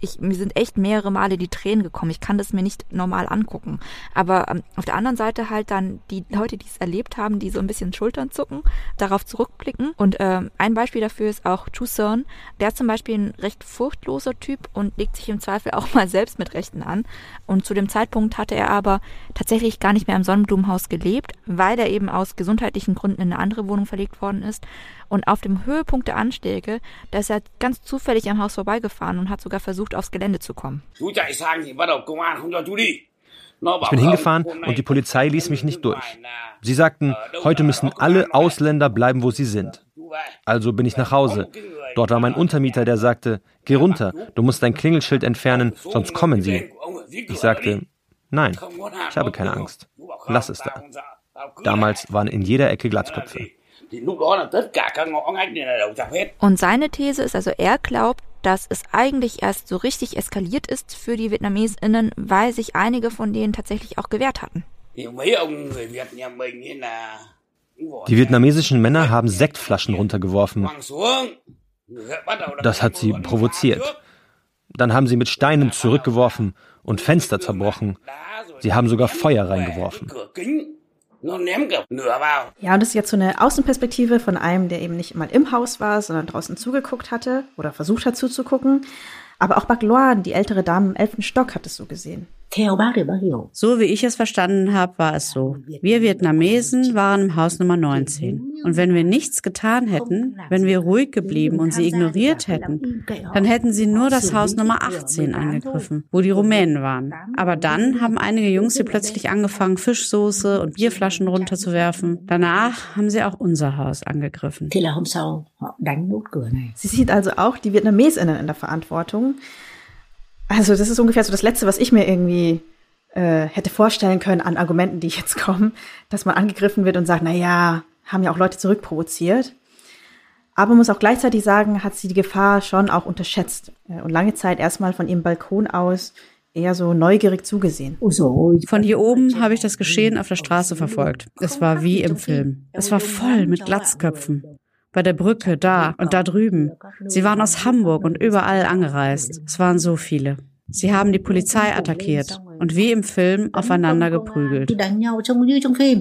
ich, mir sind echt mehrere Male die Tränen gekommen. Ich kann das mir nicht normal angucken. Aber ähm, auf der anderen Seite halt dann die Leute, die es erlebt haben, die so ein bisschen Schultern zucken, darauf zurückblicken. Und ähm, ein Beispiel dafür ist auch Chu Sun. Der ist zum Beispiel ein recht furchtloser Typ und legt sich im Zweifel auch mal selbst mit Rechten an. Und zu dem Zeitpunkt hatte er aber tatsächlich gar nicht mehr im Sonnenblumenhaus gelebt, weil er eben aus gesundheitlichen Gründen in eine andere Wohnung verlegt worden ist. Und auf dem Höhepunkt der Anschläge, da ist er ganz zufällig am Haus vorbeigefahren und hat sogar versucht, aufs Gelände zu kommen. Ich bin hingefahren und die Polizei ließ mich nicht durch. Sie sagten, heute müssen alle Ausländer bleiben, wo sie sind. Also bin ich nach Hause. Dort war mein Untermieter, der sagte, geh runter, du musst dein Klingelschild entfernen, sonst kommen sie. Ich sagte, nein, ich habe keine Angst. Lass es da. Damals waren in jeder Ecke Glatzköpfe. Und seine These ist also, er glaubt, dass es eigentlich erst so richtig eskaliert ist für die VietnamesInnen, weil sich einige von denen tatsächlich auch gewehrt hatten. Die vietnamesischen Männer haben Sektflaschen runtergeworfen. Das hat sie provoziert. Dann haben sie mit Steinen zurückgeworfen und Fenster zerbrochen. Sie haben sogar Feuer reingeworfen. Ja, und das ist jetzt so eine Außenperspektive von einem, der eben nicht mal im Haus war, sondern draußen zugeguckt hatte oder versucht hat zuzugucken. Aber auch Bagloan, die ältere Dame im elften Stock, hat es so gesehen. So wie ich es verstanden habe, war es so. Wir Vietnamesen waren im Haus Nummer 19. Und wenn wir nichts getan hätten, wenn wir ruhig geblieben und sie ignoriert hätten, dann hätten sie nur das Haus Nummer 18 angegriffen, wo die Rumänen waren. Aber dann haben einige Jungs hier plötzlich angefangen, Fischsoße und Bierflaschen runterzuwerfen. Danach haben sie auch unser Haus angegriffen. Sie sieht also auch die Vietnamesinnen in der Verantwortung. Also das ist ungefähr so das Letzte, was ich mir irgendwie äh, hätte vorstellen können an Argumenten, die jetzt kommen, dass man angegriffen wird und sagt, na ja, haben ja auch Leute zurückprovoziert. Aber man muss auch gleichzeitig sagen, hat sie die Gefahr schon auch unterschätzt äh, und lange Zeit erstmal von ihrem Balkon aus eher so neugierig zugesehen. Von hier oben habe ich das Geschehen auf der Straße verfolgt. Es war wie im Film. Es war voll mit Glatzköpfen. Bei der Brücke, da und da drüben. Sie waren aus Hamburg und überall angereist. Es waren so viele. Sie haben die Polizei attackiert und wie im Film aufeinander geprügelt.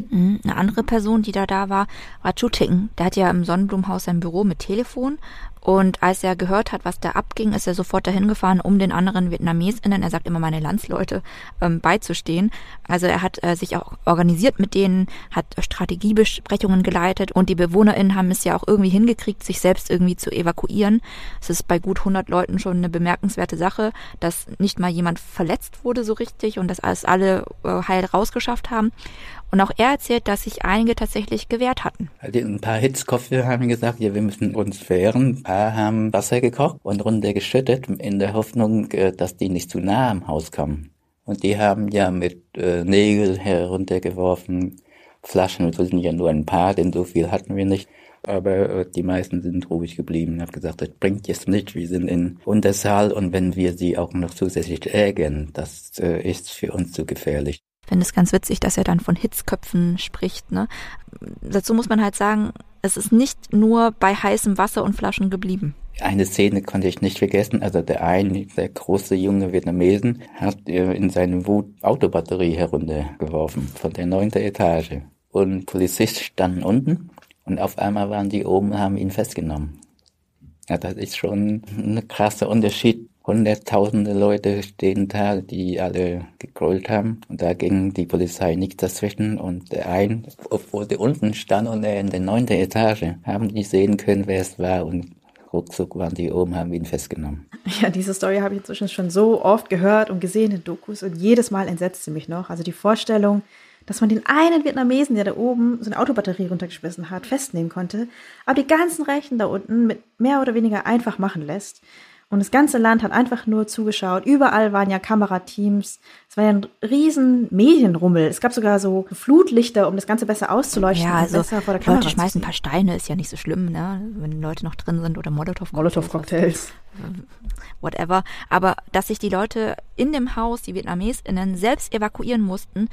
Mhm, eine andere Person, die da da war, war Chu Ting. Der hat ja im Sonnenblumenhaus sein Büro mit Telefon und als er gehört hat, was da abging, ist er sofort dahin gefahren, um den anderen VietnamesInnen, er sagt immer meine Landsleute, ähm, beizustehen. Also er hat äh, sich auch organisiert mit denen, hat Strategiebesprechungen geleitet und die BewohnerInnen haben es ja auch irgendwie hingekriegt, sich selbst irgendwie zu evakuieren. Es ist bei gut 100 Leuten schon eine bemerkenswerte Sache, dass nicht mal jemand verletzt wurde so richtig und dass alles alle äh, heil rausgeschafft haben. Und auch er erzählt, dass sich einige tatsächlich gewehrt hatten. Also ein paar Hitzkopfe haben gesagt, ja, wir müssen uns wehren. Ein paar haben Wasser gekocht und runtergeschüttet in der Hoffnung, äh, dass die nicht zu nah am Haus kommen. Und die haben ja mit äh, Nägel heruntergeworfen, Flaschen, das sind ja nur ein paar, denn so viel hatten wir nicht. Aber äh, die meisten sind ruhig geblieben und haben gesagt, das bringt jetzt nicht, wir sind in Untersaal und wenn wir sie auch noch zusätzlich ärgern, das äh, ist für uns zu gefährlich finde es ganz witzig, dass er dann von Hitzköpfen spricht. Ne? Dazu muss man halt sagen, es ist nicht nur bei heißem Wasser und Flaschen geblieben. Eine Szene konnte ich nicht vergessen. Also der eine, der große junge Vietnamesen, hat in seine Wut Autobatterie heruntergeworfen von der neunten Etage. Und Polizist standen unten und auf einmal waren die oben und haben ihn festgenommen. Ja, das ist schon ein krasser Unterschied hunderttausende Leute stehen da, die alle gegrollt haben. Und da ging die Polizei nicht dazwischen. Und der ein, obwohl der unten stand und er in der neunten Etage, haben die sehen können, wer es war. Und ruckzuck waren die oben, haben ihn festgenommen. Ja, diese Story habe ich inzwischen schon so oft gehört und gesehen in Dokus. Und jedes Mal entsetzt sie mich noch. Also die Vorstellung, dass man den einen Vietnamesen, der da oben so eine Autobatterie runtergeschmissen hat, festnehmen konnte, aber die ganzen Rechten da unten mit mehr oder weniger einfach machen lässt. Und das ganze Land hat einfach nur zugeschaut. Überall waren ja Kamerateams. Es war ja ein riesen Medienrummel. Es gab sogar so Flutlichter, um das Ganze besser auszuleuchten. Ja, also Leute schmeißen ein paar Steine, ist ja nicht so schlimm, ne? wenn Leute noch drin sind oder Molotow-Cocktails. Molotow-Cocktails. Whatever. Aber dass sich die Leute in dem Haus, die VietnamesInnen, selbst evakuieren mussten,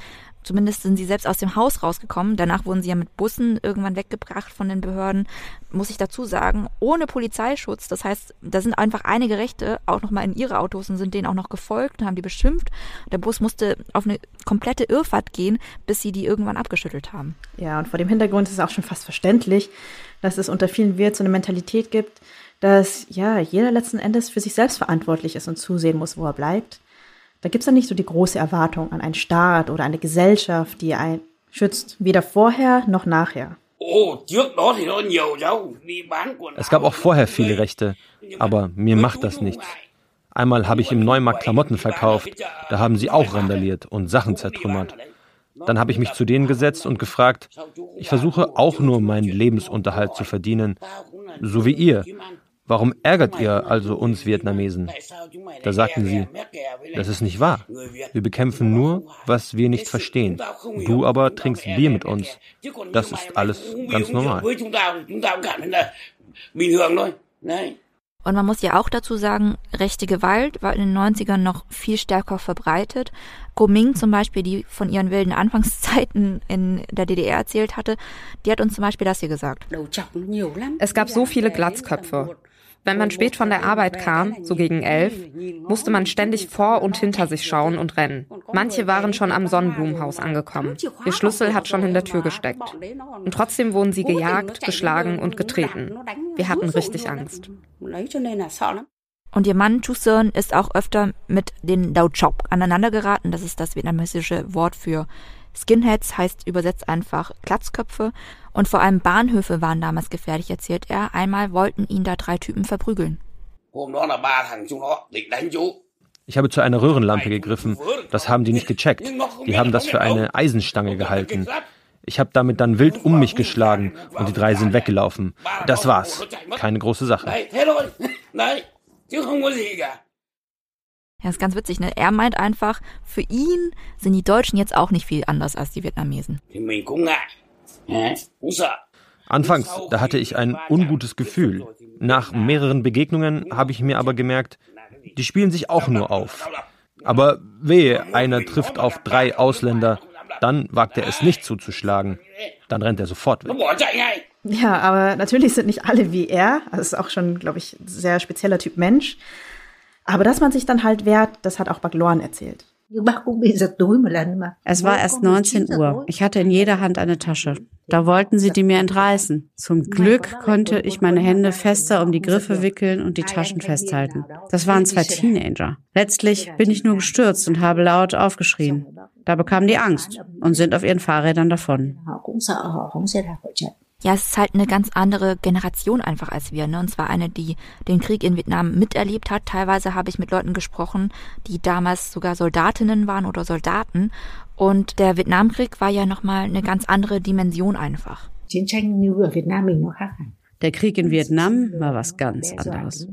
Zumindest sind sie selbst aus dem Haus rausgekommen. Danach wurden sie ja mit Bussen irgendwann weggebracht von den Behörden. Muss ich dazu sagen, ohne Polizeischutz. Das heißt, da sind einfach einige Rechte auch nochmal in ihre Autos und sind denen auch noch gefolgt und haben die beschimpft. Der Bus musste auf eine komplette Irrfahrt gehen, bis sie die irgendwann abgeschüttelt haben. Ja, und vor dem Hintergrund ist es auch schon fast verständlich, dass es unter vielen Wirt so eine Mentalität gibt, dass ja jeder letzten Endes für sich selbst verantwortlich ist und zusehen muss, wo er bleibt. Da gibt es dann nicht so die große Erwartung an einen Staat oder eine Gesellschaft, die einen schützt, weder vorher noch nachher. Es gab auch vorher viele Rechte, aber mir macht das nichts. Einmal habe ich im Neumarkt Klamotten verkauft, da haben sie auch randaliert und Sachen zertrümmert. Dann habe ich mich zu denen gesetzt und gefragt, ich versuche auch nur meinen Lebensunterhalt zu verdienen, so wie ihr. Warum ärgert ihr also uns Vietnamesen? Da sagten sie, das ist nicht wahr. Wir bekämpfen nur, was wir nicht verstehen. Du aber trinkst Bier mit uns. Das ist alles ganz normal. Und man muss ja auch dazu sagen, rechte Gewalt war in den 90ern noch viel stärker verbreitet. Goming zum Beispiel, die von ihren wilden Anfangszeiten in der DDR erzählt hatte, die hat uns zum Beispiel das hier gesagt. Es gab so viele Glatzköpfe. Wenn man spät von der Arbeit kam, so gegen elf, musste man ständig vor und hinter sich schauen und rennen. Manche waren schon am Sonnenblumenhaus angekommen. Ihr Schlüssel hat schon in der Tür gesteckt. Und trotzdem wurden sie gejagt, geschlagen und getreten. Wir hatten richtig Angst. Und ihr Mann Chuseon ist auch öfter mit den Dao Chop aneinandergeraten. Das ist das vietnamesische Wort für Skinheads heißt übersetzt einfach Glatzköpfe. Und vor allem Bahnhöfe waren damals gefährlich, erzählt er. Einmal wollten ihn da drei Typen verprügeln. Ich habe zu einer Röhrenlampe gegriffen. Das haben die nicht gecheckt. Die haben das für eine Eisenstange gehalten. Ich habe damit dann wild um mich geschlagen und die drei sind weggelaufen. Das war's. Keine große Sache. Ja, ist ganz witzig, ne? Er meint einfach, für ihn sind die Deutschen jetzt auch nicht viel anders als die Vietnamesen. Anfangs, da hatte ich ein ungutes Gefühl. Nach mehreren Begegnungen habe ich mir aber gemerkt, die spielen sich auch nur auf. Aber wehe, einer trifft auf drei Ausländer, dann wagt er es nicht zuzuschlagen. Dann rennt er sofort weg. Ja, aber natürlich sind nicht alle wie er. Das ist auch schon, glaube ich, ein sehr spezieller Typ Mensch. Aber dass man sich dann halt wehrt, das hat auch Bagloan erzählt. Es war erst 19 Uhr. Ich hatte in jeder Hand eine Tasche. Da wollten sie die mir entreißen. Zum Glück konnte ich meine Hände fester um die Griffe wickeln und die Taschen festhalten. Das waren zwei Teenager. Letztlich bin ich nur gestürzt und habe laut aufgeschrien. Da bekamen die Angst und sind auf ihren Fahrrädern davon. Ja, es ist halt eine ganz andere Generation einfach als wir, ne? Und zwar eine, die den Krieg in Vietnam miterlebt hat. Teilweise habe ich mit Leuten gesprochen, die damals sogar Soldatinnen waren oder Soldaten. Und der Vietnamkrieg war ja nochmal eine ganz andere Dimension einfach. Der Krieg in Vietnam war was ganz anderes.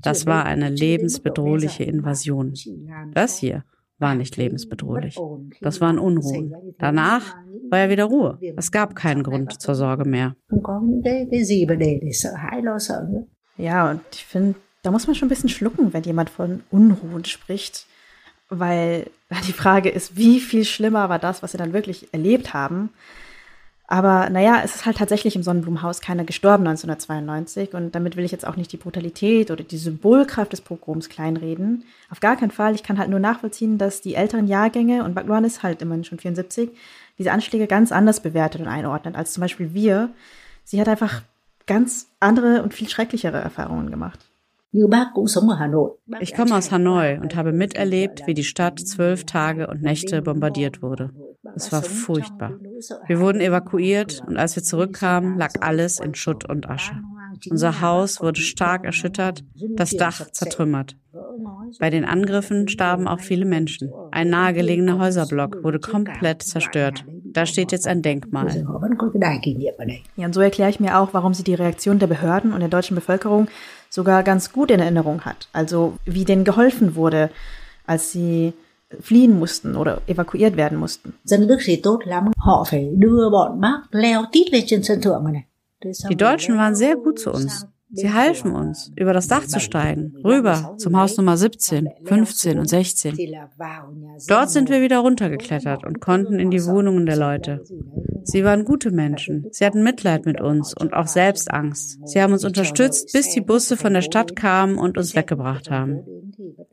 Das war eine lebensbedrohliche Invasion. Das hier war nicht lebensbedrohlich. Das waren Unruhen. Danach war ja wieder Ruhe. Es gab keinen Grund zur Sorge mehr. Ja, und ich finde, da muss man schon ein bisschen schlucken, wenn jemand von Unruhen spricht. Weil die Frage ist, wie viel schlimmer war das, was sie dann wirklich erlebt haben? Aber naja, es ist halt tatsächlich im Sonnenblumenhaus keiner gestorben 1992 und damit will ich jetzt auch nicht die Brutalität oder die Symbolkraft des Pogroms kleinreden. Auf gar keinen Fall. Ich kann halt nur nachvollziehen, dass die älteren Jahrgänge, und Bagluan ist halt immerhin schon 74, diese Anschläge ganz anders bewertet und einordnet als zum Beispiel wir. Sie hat einfach ganz andere und viel schrecklichere Erfahrungen gemacht. Ich komme aus Hanoi und habe miterlebt, wie die Stadt zwölf Tage und Nächte bombardiert wurde. Es war furchtbar. Wir wurden evakuiert und als wir zurückkamen, lag alles in Schutt und Asche. Unser Haus wurde stark erschüttert, das Dach zertrümmert. Bei den Angriffen starben auch viele Menschen. Ein nahegelegener Häuserblock wurde komplett zerstört. Da steht jetzt ein Denkmal. Ja, und so erkläre ich mir auch, warum sie die Reaktion der Behörden und der deutschen Bevölkerung sogar ganz gut in Erinnerung hat. Also wie denen geholfen wurde, als sie fliehen mussten oder evakuiert werden mussten. Die Deutschen waren sehr gut zu uns. Sie halfen uns, über das Dach zu steigen, rüber zum Haus Nummer 17, 15 und 16. Dort sind wir wieder runtergeklettert und konnten in die Wohnungen der Leute. Sie waren gute Menschen. Sie hatten Mitleid mit uns und auch selbst Angst. Sie haben uns unterstützt, bis die Busse von der Stadt kamen und uns weggebracht haben.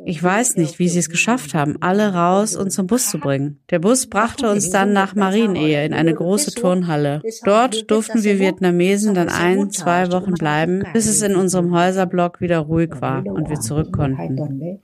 Ich weiß nicht, wie sie es geschafft haben, alle raus und zum Bus zu bringen. Der Bus brachte uns dann nach Marienehe in eine große Turnhalle. Dort durften wir Vietnamesen dann ein, zwei Wochen bleiben, bis es in unserem Häuserblock wieder ruhig war und wir zurück konnten.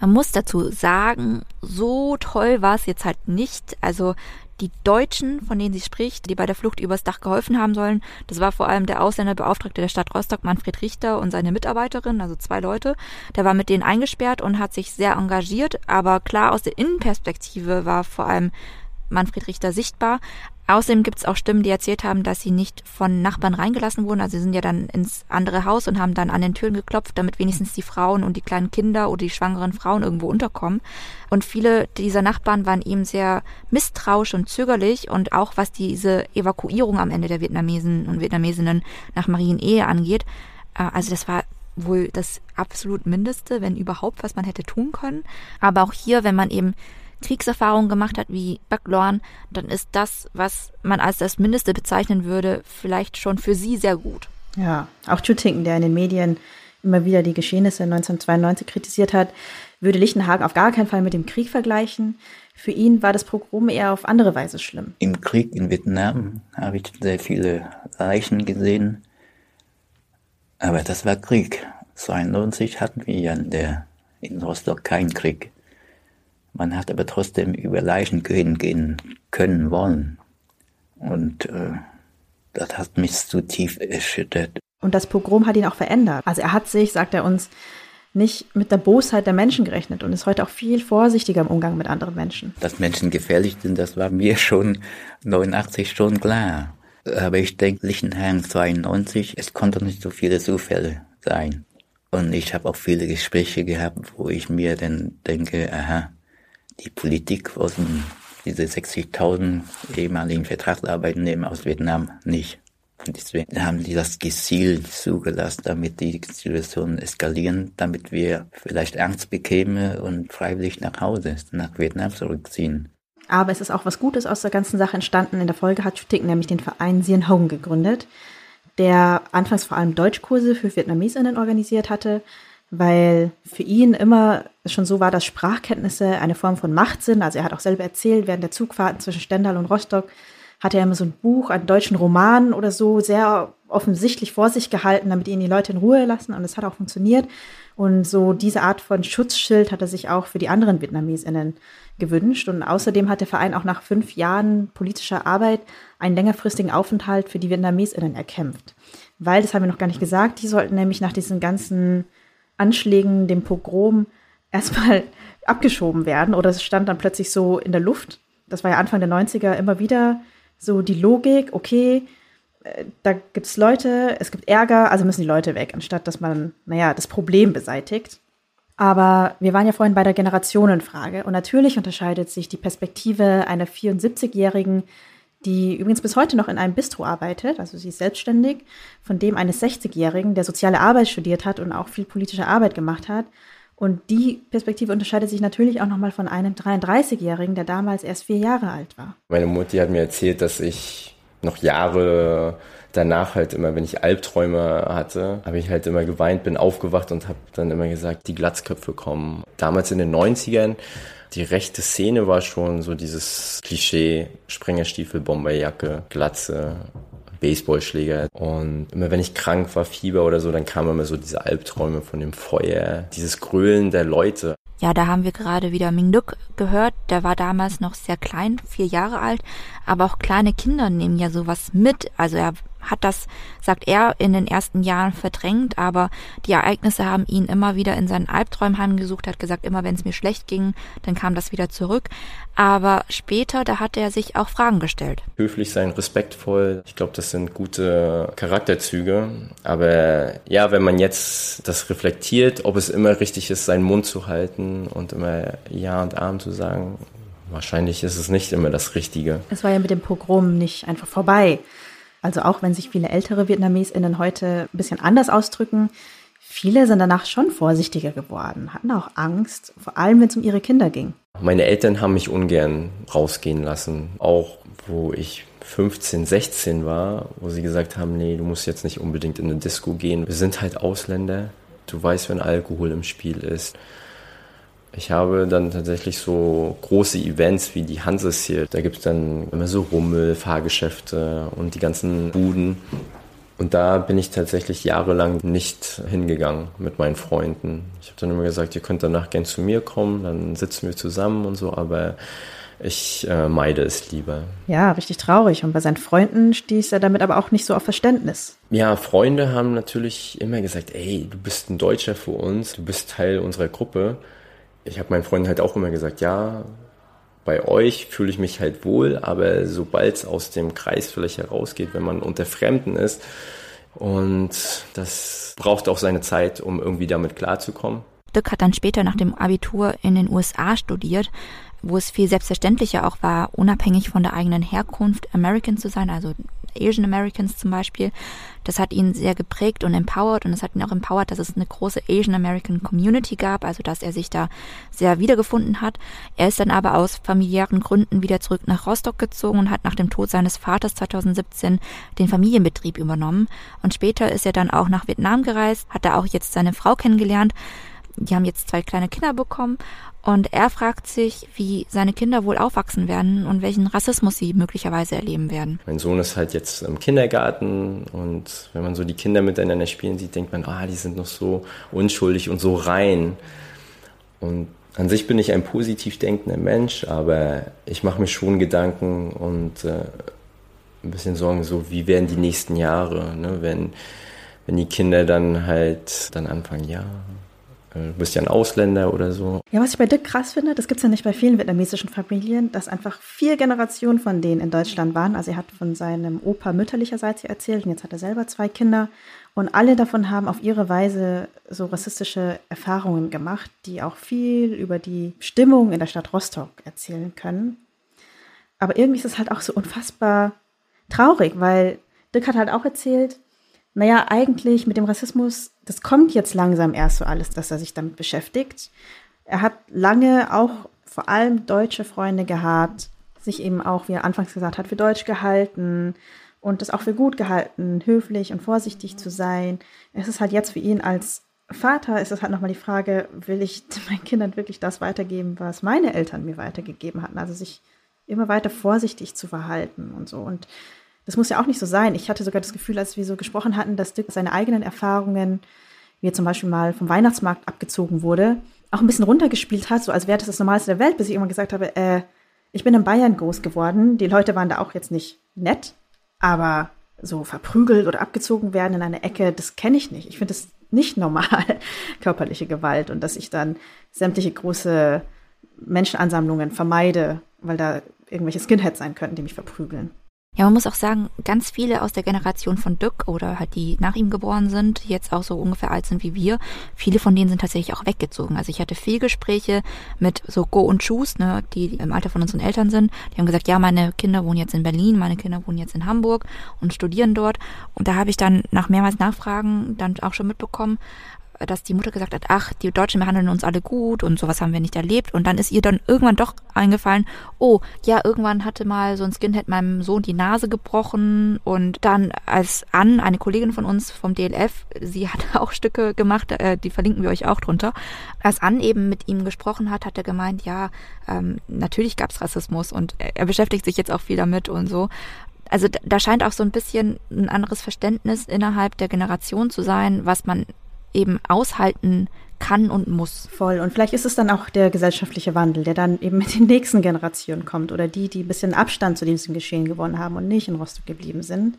Man muss dazu sagen, so toll war es jetzt halt nicht. Also die Deutschen, von denen sie spricht, die bei der Flucht übers Dach geholfen haben sollen, das war vor allem der Ausländerbeauftragte der Stadt Rostock, Manfred Richter und seine Mitarbeiterin, also zwei Leute. Der war mit denen eingesperrt und hat sich sehr engagiert, aber klar aus der Innenperspektive war vor allem Manfred Richter sichtbar. Außerdem gibt es auch Stimmen, die erzählt haben, dass sie nicht von Nachbarn reingelassen wurden. Also sie sind ja dann ins andere Haus und haben dann an den Türen geklopft, damit wenigstens die Frauen und die kleinen Kinder oder die schwangeren Frauen irgendwo unterkommen. Und viele dieser Nachbarn waren ihm sehr misstrauisch und zögerlich und auch was diese Evakuierung am Ende der Vietnamesen und Vietnamesinnen nach Marienehe angeht. Äh, also das war wohl das absolut Mindeste, wenn überhaupt, was man hätte tun können. Aber auch hier, wenn man eben Kriegserfahrungen gemacht hat wie Backlorn, dann ist das, was man als das Mindeste bezeichnen würde, vielleicht schon für sie sehr gut. Ja, auch Chutinken, der in den Medien immer wieder die Geschehnisse 1992 kritisiert hat, würde Lichtenhagen auf gar keinen Fall mit dem Krieg vergleichen. Für ihn war das Pogrom eher auf andere Weise schlimm. Im Krieg in Vietnam habe ich sehr viele Leichen gesehen, aber das war Krieg. 92 hatten wir ja in, der, in Rostock keinen Krieg. Man hat aber trotzdem über Leichen gehen, gehen können wollen. Und äh, das hat mich zu tief erschüttert. Und das Pogrom hat ihn auch verändert. Also er hat sich, sagt er uns, nicht mit der Bosheit der Menschen gerechnet und ist heute auch viel vorsichtiger im Umgang mit anderen Menschen. Dass Menschen gefährlich sind, das war mir schon 89 schon klar. Aber ich denke, Lichtenhagen 92, es konnte nicht so viele Zufälle sein. Und ich habe auch viele Gespräche gehabt, wo ich mir dann denke, aha, die Politik wollten diese 60.000 ehemaligen Vertragsarbeitnehmer aus Vietnam nicht. Und deswegen haben die das gezielt zugelassen, damit die Situation eskalieren, damit wir vielleicht Angst bekämen und freiwillig nach Hause, nach Vietnam zurückziehen. Aber es ist auch was Gutes aus der ganzen Sache entstanden. In der Folge hat Chutik nämlich den Verein Sien Hong gegründet, der anfangs vor allem Deutschkurse für Vietnamesinnen organisiert hatte weil für ihn immer schon so war, dass Sprachkenntnisse eine Form von Macht sind. Also er hat auch selber erzählt, während der Zugfahrten zwischen Stendal und Rostock hatte er immer so ein Buch, einen deutschen Roman oder so sehr offensichtlich vor sich gehalten, damit ihn die Leute in Ruhe lassen und es hat auch funktioniert. Und so diese Art von Schutzschild hat er sich auch für die anderen VietnamesInnen gewünscht. Und außerdem hat der Verein auch nach fünf Jahren politischer Arbeit einen längerfristigen Aufenthalt für die VietnamesInnen erkämpft. Weil, das haben wir noch gar nicht gesagt, die sollten nämlich nach diesen ganzen Anschlägen, dem Pogrom erstmal abgeschoben werden oder es stand dann plötzlich so in der Luft. Das war ja Anfang der 90er immer wieder so die Logik, okay, äh, da gibt es Leute, es gibt Ärger, also müssen die Leute weg, anstatt dass man, naja, das Problem beseitigt. Aber wir waren ja vorhin bei der Generationenfrage und natürlich unterscheidet sich die Perspektive einer 74-Jährigen die übrigens bis heute noch in einem Bistro arbeitet, also sie ist selbstständig, von dem eines 60-Jährigen, der soziale Arbeit studiert hat und auch viel politische Arbeit gemacht hat. Und die Perspektive unterscheidet sich natürlich auch nochmal von einem 33-Jährigen, der damals erst vier Jahre alt war. Meine Mutti hat mir erzählt, dass ich noch Jahre danach halt immer, wenn ich Albträume hatte, habe ich halt immer geweint, bin aufgewacht und habe dann immer gesagt, die Glatzköpfe kommen. Damals in den 90ern die rechte Szene war schon so dieses Klischee, Sprengerstiefel, Bomberjacke, Glatze, Baseballschläger. Und immer wenn ich krank war, Fieber oder so, dann kamen immer so diese Albträume von dem Feuer, dieses Grölen der Leute. Ja, da haben wir gerade wieder Ming Duk gehört. Der war damals noch sehr klein, vier Jahre alt. Aber auch kleine Kinder nehmen ja sowas mit. Also er hat das, sagt er, in den ersten Jahren verdrängt, aber die Ereignisse haben ihn immer wieder in seinen Albträumen heimgesucht, hat gesagt, immer wenn es mir schlecht ging, dann kam das wieder zurück. Aber später, da hat er sich auch Fragen gestellt. Höflich sein, respektvoll, ich glaube, das sind gute Charakterzüge. Aber ja, wenn man jetzt das reflektiert, ob es immer richtig ist, seinen Mund zu halten und immer Ja und Arm zu sagen, wahrscheinlich ist es nicht immer das Richtige. Es war ja mit dem Pogrom nicht einfach vorbei. Also auch wenn sich viele ältere VietnamesInnen heute ein bisschen anders ausdrücken, viele sind danach schon vorsichtiger geworden, hatten auch Angst, vor allem wenn es um ihre Kinder ging. Meine Eltern haben mich ungern rausgehen lassen, auch wo ich 15, 16 war, wo sie gesagt haben, nee, du musst jetzt nicht unbedingt in eine Disco gehen. Wir sind halt Ausländer. Du weißt, wenn Alkohol im Spiel ist. Ich habe dann tatsächlich so große Events wie die Hanses hier. Da gibt es dann immer so Rummel, Fahrgeschäfte und die ganzen Buden. Und da bin ich tatsächlich jahrelang nicht hingegangen mit meinen Freunden. Ich habe dann immer gesagt, ihr könnt danach gern zu mir kommen, dann sitzen wir zusammen und so, aber ich äh, meide es lieber. Ja, richtig traurig. Und bei seinen Freunden stieß er damit aber auch nicht so auf Verständnis. Ja, Freunde haben natürlich immer gesagt, ey, du bist ein Deutscher für uns, du bist Teil unserer Gruppe ich habe meinen Freunden halt auch immer gesagt, ja, bei euch fühle ich mich halt wohl, aber sobald es aus dem Kreis vielleicht herausgeht, wenn man unter Fremden ist, und das braucht auch seine Zeit, um irgendwie damit klarzukommen. Dirk hat dann später nach dem Abitur in den USA studiert, wo es viel selbstverständlicher auch war, unabhängig von der eigenen Herkunft American zu sein, also Asian Americans zum Beispiel. Das hat ihn sehr geprägt und empowered und es hat ihn auch empowered, dass es eine große Asian American Community gab, also dass er sich da sehr wiedergefunden hat. Er ist dann aber aus familiären Gründen wieder zurück nach Rostock gezogen und hat nach dem Tod seines Vaters 2017 den Familienbetrieb übernommen. Und später ist er dann auch nach Vietnam gereist, hat da auch jetzt seine Frau kennengelernt. Die haben jetzt zwei kleine Kinder bekommen und er fragt sich, wie seine Kinder wohl aufwachsen werden und welchen Rassismus sie möglicherweise erleben werden. Mein Sohn ist halt jetzt im Kindergarten und wenn man so die Kinder miteinander spielen sieht, denkt man, ah, die sind noch so unschuldig und so rein. Und an sich bin ich ein positiv denkender Mensch, aber ich mache mir schon Gedanken und äh, ein bisschen Sorgen, so wie werden die nächsten Jahre, ne? wenn, wenn die Kinder dann halt dann anfangen, ja, du bist ja ein Ausländer oder so. Ja, was ich bei Dirk krass finde, das gibt es ja nicht bei vielen vietnamesischen Familien, dass einfach vier Generationen von denen in Deutschland waren. Also er hat von seinem Opa mütterlicherseits erzählt und jetzt hat er selber zwei Kinder. Und alle davon haben auf ihre Weise so rassistische Erfahrungen gemacht, die auch viel über die Stimmung in der Stadt Rostock erzählen können. Aber irgendwie ist es halt auch so unfassbar traurig, weil Dirk hat halt auch erzählt, naja, eigentlich mit dem Rassismus, das kommt jetzt langsam erst so alles, dass er sich damit beschäftigt. Er hat lange auch vor allem deutsche Freunde gehabt, sich eben auch, wie er anfangs gesagt hat, für deutsch gehalten und das auch für gut gehalten, höflich und vorsichtig zu sein. Es ist halt jetzt für ihn als Vater, ist es halt nochmal die Frage, will ich meinen Kindern wirklich das weitergeben, was meine Eltern mir weitergegeben hatten? Also sich immer weiter vorsichtig zu verhalten und so. Und das muss ja auch nicht so sein. Ich hatte sogar das Gefühl, als wir so gesprochen hatten, dass Dirk seine eigenen Erfahrungen, wie er zum Beispiel mal vom Weihnachtsmarkt abgezogen wurde, auch ein bisschen runtergespielt hat, so als wäre das das Normalste der Welt, bis ich irgendwann gesagt habe, äh, ich bin in Bayern groß geworden. Die Leute waren da auch jetzt nicht nett, aber so verprügelt oder abgezogen werden in eine Ecke, das kenne ich nicht. Ich finde das nicht normal, körperliche Gewalt und dass ich dann sämtliche große Menschenansammlungen vermeide, weil da irgendwelche Skinheads sein könnten, die mich verprügeln. Ja, man muss auch sagen, ganz viele aus der Generation von Dück oder halt die nach ihm geboren sind, jetzt auch so ungefähr alt sind wie wir, viele von denen sind tatsächlich auch weggezogen. Also ich hatte viel Gespräche mit so Go und Choose, ne, die im Alter von unseren Eltern sind. Die haben gesagt, ja, meine Kinder wohnen jetzt in Berlin, meine Kinder wohnen jetzt in Hamburg und studieren dort. Und da habe ich dann nach mehrmals Nachfragen dann auch schon mitbekommen, dass die Mutter gesagt hat, ach, die Deutschen behandeln uns alle gut und sowas haben wir nicht erlebt. Und dann ist ihr dann irgendwann doch eingefallen, oh, ja, irgendwann hatte mal so ein Skinhead meinem Sohn die Nase gebrochen und dann als Ann, eine Kollegin von uns vom DLF, sie hat auch Stücke gemacht, äh, die verlinken wir euch auch drunter. Als Ann eben mit ihm gesprochen hat, hat er gemeint, ja, ähm, natürlich gab's Rassismus und er beschäftigt sich jetzt auch viel damit und so. Also da scheint auch so ein bisschen ein anderes Verständnis innerhalb der Generation zu sein, was man eben aushalten kann und muss. Voll. Und vielleicht ist es dann auch der gesellschaftliche Wandel, der dann eben mit den nächsten Generationen kommt oder die, die ein bisschen Abstand zu diesem Geschehen gewonnen haben und nicht in Rostock geblieben sind.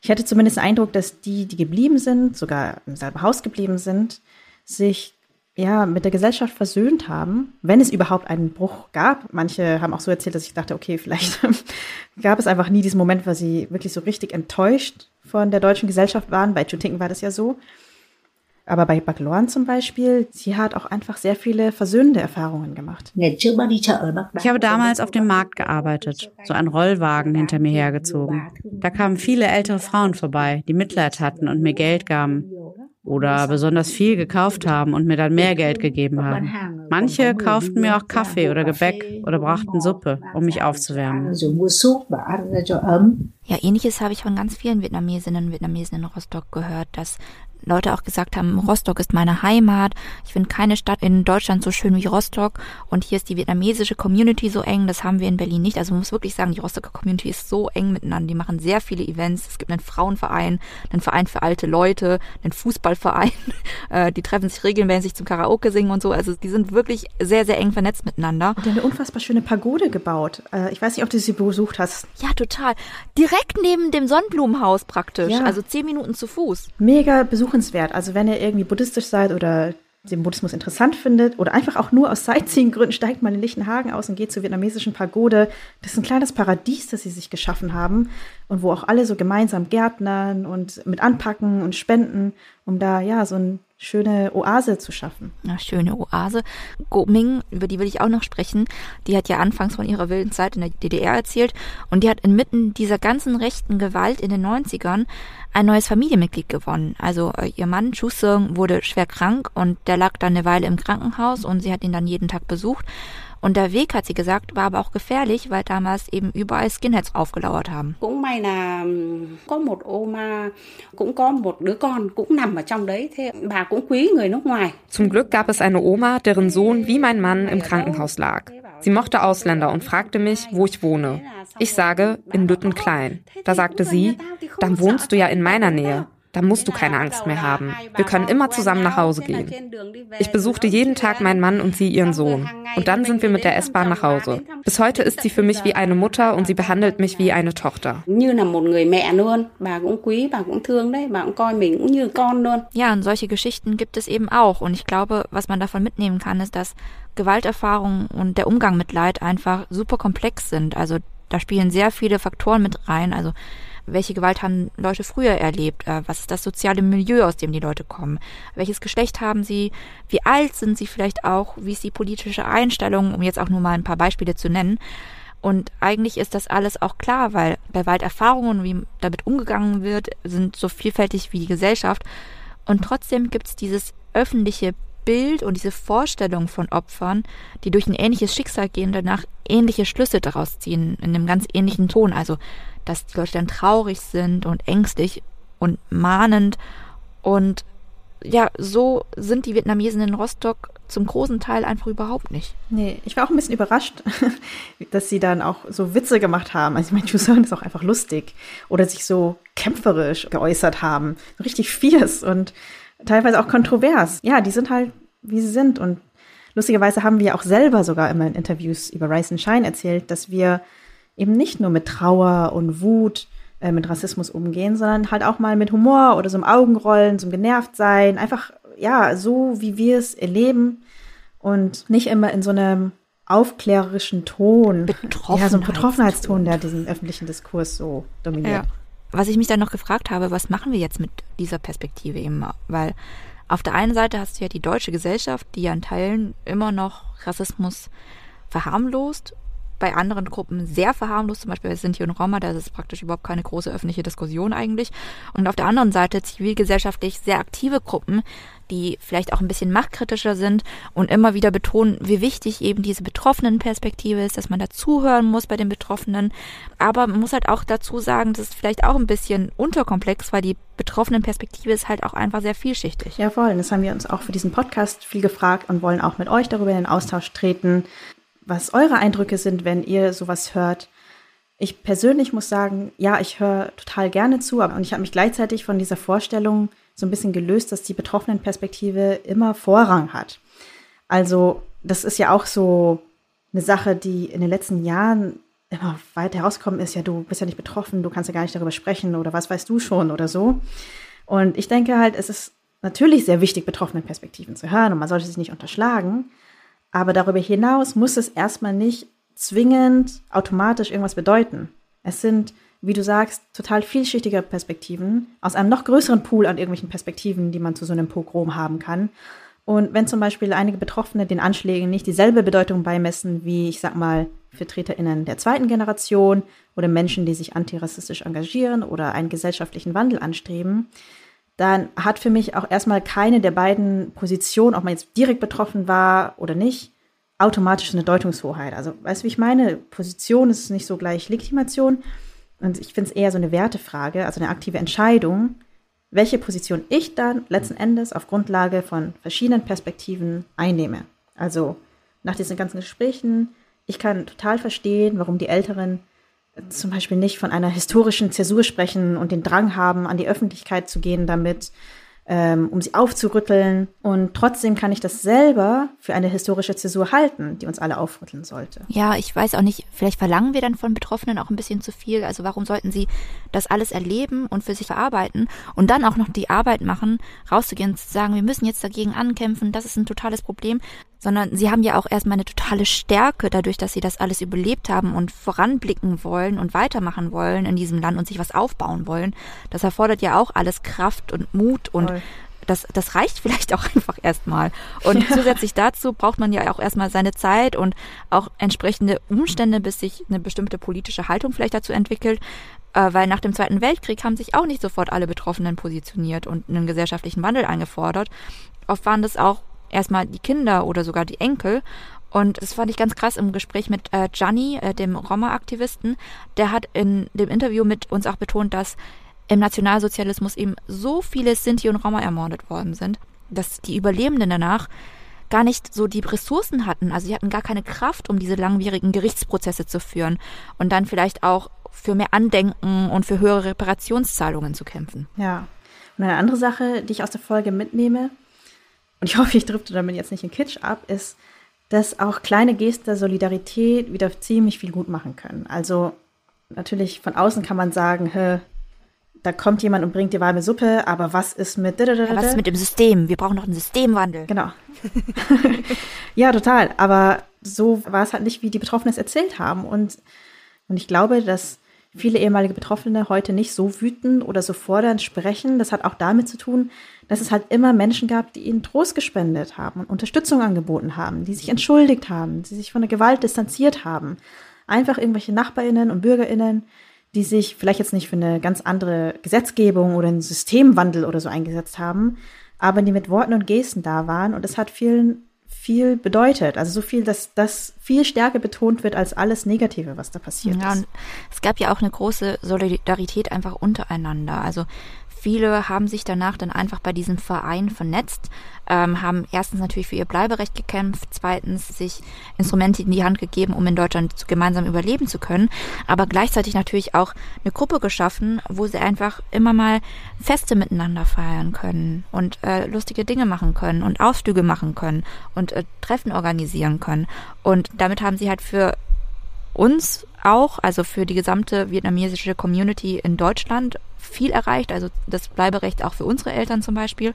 Ich hatte zumindest den Eindruck, dass die, die geblieben sind, sogar im selben Haus geblieben sind, sich ja mit der Gesellschaft versöhnt haben, wenn es überhaupt einen Bruch gab. Manche haben auch so erzählt, dass ich dachte, okay, vielleicht gab es einfach nie diesen Moment, wo sie wirklich so richtig enttäuscht von der deutschen Gesellschaft waren. Bei Chutinken war das ja so. Aber bei Backloan zum Beispiel, sie hat auch einfach sehr viele versöhnende Erfahrungen gemacht. Ich habe damals auf dem Markt gearbeitet, so ein Rollwagen hinter mir hergezogen. Da kamen viele ältere Frauen vorbei, die Mitleid hatten und mir Geld gaben. Oder besonders viel gekauft haben und mir dann mehr Geld gegeben haben. Manche kauften mir auch Kaffee oder Gebäck oder brachten Suppe, um mich aufzuwärmen. Ja, ähnliches habe ich von ganz vielen Vietnamesinnen und Vietnamesen in Rostock gehört, dass Leute auch gesagt haben, Rostock ist meine Heimat. Ich finde keine Stadt in Deutschland so schön wie Rostock. Und hier ist die vietnamesische Community so eng. Das haben wir in Berlin nicht. Also man muss wirklich sagen, die Rostocker Community ist so eng miteinander. Die machen sehr viele Events. Es gibt einen Frauenverein, einen Verein für alte Leute, einen Fußballverein. Äh, die treffen sich regelmäßig zum Karaoke singen und so. Also die sind wirklich sehr, sehr eng vernetzt miteinander. Und eine unfassbar schöne Pagode gebaut. Äh, ich weiß nicht, ob du sie besucht hast. Ja, total. Direkt neben dem Sonnenblumenhaus praktisch. Ja. Also zehn Minuten zu Fuß. Mega besuchenswert. Also wenn ihr irgendwie buddhistisch seid oder den Buddhismus interessant findet oder einfach auch nur aus Sightseeing-Gründen, steigt mal in Lichtenhagen aus und geht zur vietnamesischen Pagode. Das ist ein kleines Paradies, das sie sich geschaffen haben und wo auch alle so gemeinsam gärtnern und mit anpacken und spenden, um da ja so ein schöne Oase zu schaffen. Ja, schöne Oase. Go Ming, über die will ich auch noch sprechen, die hat ja anfangs von ihrer wilden Zeit in der DDR erzählt und die hat inmitten dieser ganzen rechten Gewalt in den 90ern ein neues Familienmitglied gewonnen. Also äh, ihr Mann Chu Seung wurde schwer krank und der lag dann eine Weile im Krankenhaus und sie hat ihn dann jeden Tag besucht und der Weg, hat sie gesagt, war aber auch gefährlich, weil damals eben überall Skinheads aufgelauert haben. Zum Glück gab es eine Oma, deren Sohn wie mein Mann im Krankenhaus lag. Sie mochte Ausländer und fragte mich, wo ich wohne. Ich sage, in Lüttenklein. Da sagte sie, dann wohnst du ja in meiner Nähe. Da musst du keine Angst mehr haben. Wir können immer zusammen nach Hause gehen. Ich besuchte jeden Tag meinen Mann und sie ihren Sohn. Und dann sind wir mit der S-Bahn nach Hause. Bis heute ist sie für mich wie eine Mutter und sie behandelt mich wie eine Tochter. Ja, und solche Geschichten gibt es eben auch. Und ich glaube, was man davon mitnehmen kann, ist, dass Gewalterfahrungen und der Umgang mit Leid einfach super komplex sind. Also da spielen sehr viele Faktoren mit rein. Also welche Gewalt haben Leute früher erlebt? Äh, was ist das soziale Milieu, aus dem die Leute kommen? Welches Geschlecht haben sie? Wie alt sind sie vielleicht auch? Wie ist die politische Einstellung, um jetzt auch nur mal ein paar Beispiele zu nennen? Und eigentlich ist das alles auch klar, weil bei Gewalterfahrungen, wie damit umgegangen wird, sind so vielfältig wie die Gesellschaft. Und trotzdem gibt es dieses öffentliche Bild und diese Vorstellung von Opfern, die durch ein ähnliches Schicksal gehen, danach ähnliche Schlüsse daraus ziehen, in einem ganz ähnlichen Ton. Also dass die Leute dann traurig sind und ängstlich und mahnend. Und ja, so sind die Vietnamesen in Rostock zum großen Teil einfach überhaupt nicht. Nee, ich war auch ein bisschen überrascht, dass sie dann auch so Witze gemacht haben. Also ich meine, Chuseon ist auch einfach lustig. Oder sich so kämpferisch geäußert haben. Richtig fierce und teilweise auch kontrovers. Ja, die sind halt, wie sie sind. Und lustigerweise haben wir auch selber sogar immer in Interviews über Rise and Shine erzählt, dass wir eben nicht nur mit Trauer und Wut, äh, mit Rassismus umgehen, sondern halt auch mal mit Humor oder so einem Augenrollen, so einem Genervtsein, einfach, ja, so wie wir es erleben und nicht immer in so einem aufklärerischen Ton. Ja, so ein Betroffenheitston, der diesen öffentlichen Diskurs so dominiert. Ja. Was ich mich dann noch gefragt habe, was machen wir jetzt mit dieser Perspektive eben? Weil auf der einen Seite hast du ja die deutsche Gesellschaft, die ja in Teilen immer noch Rassismus verharmlost bei anderen Gruppen sehr verharmlost, zum Beispiel bei Sinti und Roma, da ist es praktisch überhaupt keine große öffentliche Diskussion eigentlich. Und auf der anderen Seite zivilgesellschaftlich sehr aktive Gruppen, die vielleicht auch ein bisschen machtkritischer sind und immer wieder betonen, wie wichtig eben diese betroffenen Perspektive ist, dass man dazuhören muss bei den Betroffenen. Aber man muss halt auch dazu sagen, das ist vielleicht auch ein bisschen unterkomplex, weil die betroffenen Perspektive ist halt auch einfach sehr vielschichtig. Ja, voll. Das haben wir uns auch für diesen Podcast viel gefragt und wollen auch mit euch darüber in den Austausch treten was eure Eindrücke sind, wenn ihr sowas hört. Ich persönlich muss sagen, ja, ich höre total gerne zu, aber und ich habe mich gleichzeitig von dieser Vorstellung so ein bisschen gelöst, dass die betroffenen Perspektive immer Vorrang hat. Also, das ist ja auch so eine Sache, die in den letzten Jahren immer weiter herauskommen, ist ja, du bist ja nicht betroffen, du kannst ja gar nicht darüber sprechen oder was weißt du schon oder so. Und ich denke halt, es ist natürlich sehr wichtig, betroffene Perspektiven zu hören und man sollte sich nicht unterschlagen. Aber darüber hinaus muss es erstmal nicht zwingend automatisch irgendwas bedeuten. Es sind, wie du sagst, total vielschichtige Perspektiven aus einem noch größeren Pool an irgendwelchen Perspektiven, die man zu so einem Pogrom haben kann. Und wenn zum Beispiel einige Betroffene den Anschlägen nicht dieselbe Bedeutung beimessen wie, ich sag mal, VertreterInnen der zweiten Generation oder Menschen, die sich antirassistisch engagieren oder einen gesellschaftlichen Wandel anstreben, dann hat für mich auch erstmal keine der beiden Positionen, ob man jetzt direkt betroffen war oder nicht, automatisch eine Deutungshoheit. Also, weißt du, wie ich meine? Position ist nicht so gleich Legitimation. Und ich finde es eher so eine Wertefrage, also eine aktive Entscheidung, welche Position ich dann letzten Endes auf Grundlage von verschiedenen Perspektiven einnehme. Also nach diesen ganzen Gesprächen ich kann total verstehen, warum die Älteren zum Beispiel nicht von einer historischen Zäsur sprechen und den Drang haben, an die Öffentlichkeit zu gehen damit, ähm, um sie aufzurütteln. Und trotzdem kann ich das selber für eine historische Zäsur halten, die uns alle aufrütteln sollte. Ja, ich weiß auch nicht, vielleicht verlangen wir dann von Betroffenen auch ein bisschen zu viel. Also warum sollten sie das alles erleben und für sich verarbeiten und dann auch noch die Arbeit machen, rauszugehen und zu sagen, wir müssen jetzt dagegen ankämpfen, das ist ein totales Problem, sondern sie haben ja auch erstmal eine totale Stärke dadurch, dass sie das alles überlebt haben und voranblicken wollen und weitermachen wollen in diesem Land und sich was aufbauen wollen. Das erfordert ja auch alles Kraft und Mut und das, das reicht vielleicht auch einfach erstmal. Und ja. zusätzlich dazu braucht man ja auch erstmal seine Zeit und auch entsprechende Umstände, bis sich eine bestimmte politische Haltung vielleicht dazu entwickelt. Äh, weil nach dem Zweiten Weltkrieg haben sich auch nicht sofort alle Betroffenen positioniert und einen gesellschaftlichen Wandel eingefordert. Oft waren das auch erstmal die Kinder oder sogar die Enkel. Und das fand ich ganz krass im Gespräch mit äh, Gianni, äh, dem Roma-Aktivisten. Der hat in dem Interview mit uns auch betont, dass im Nationalsozialismus eben so viele Sinti und Roma ermordet worden sind, dass die Überlebenden danach gar nicht so die Ressourcen hatten. Also sie hatten gar keine Kraft, um diese langwierigen Gerichtsprozesse zu führen und dann vielleicht auch für mehr Andenken und für höhere Reparationszahlungen zu kämpfen. Ja. Und eine andere Sache, die ich aus der Folge mitnehme, und ich hoffe, ich drifte damit jetzt nicht in Kitsch ab, ist, dass auch kleine Gesten der Solidarität wieder ziemlich viel gut machen können. Also natürlich von außen kann man sagen, hä, da kommt jemand und bringt dir warme Suppe, aber was ist mit... Ja, was ist mit dem System? Wir brauchen noch einen Systemwandel. Genau. ja, total. Aber so war es halt nicht, wie die Betroffenen es erzählt haben. Und, und ich glaube, dass viele ehemalige Betroffene heute nicht so wütend oder so fordernd sprechen. Das hat auch damit zu tun, dass es halt immer Menschen gab, die ihnen Trost gespendet haben und Unterstützung angeboten haben, die sich entschuldigt haben, die sich von der Gewalt distanziert haben. Einfach irgendwelche Nachbarinnen und Bürgerinnen, die sich vielleicht jetzt nicht für eine ganz andere Gesetzgebung oder einen Systemwandel oder so eingesetzt haben, aber die mit Worten und Gesten da waren. Und es hat vielen viel bedeutet. Also so viel, dass das viel stärker betont wird als alles Negative, was da passiert ja, ist. es gab ja auch eine große Solidarität einfach untereinander. Also Viele haben sich danach dann einfach bei diesem Verein vernetzt, ähm, haben erstens natürlich für ihr Bleiberecht gekämpft, zweitens sich Instrumente in die Hand gegeben, um in Deutschland gemeinsam überleben zu können, aber gleichzeitig natürlich auch eine Gruppe geschaffen, wo sie einfach immer mal Feste miteinander feiern können und äh, lustige Dinge machen können und Ausflüge machen können und äh, Treffen organisieren können. Und damit haben sie halt für uns auch, also für die gesamte vietnamesische Community in Deutschland viel erreicht, also das Bleiberecht auch für unsere Eltern zum Beispiel,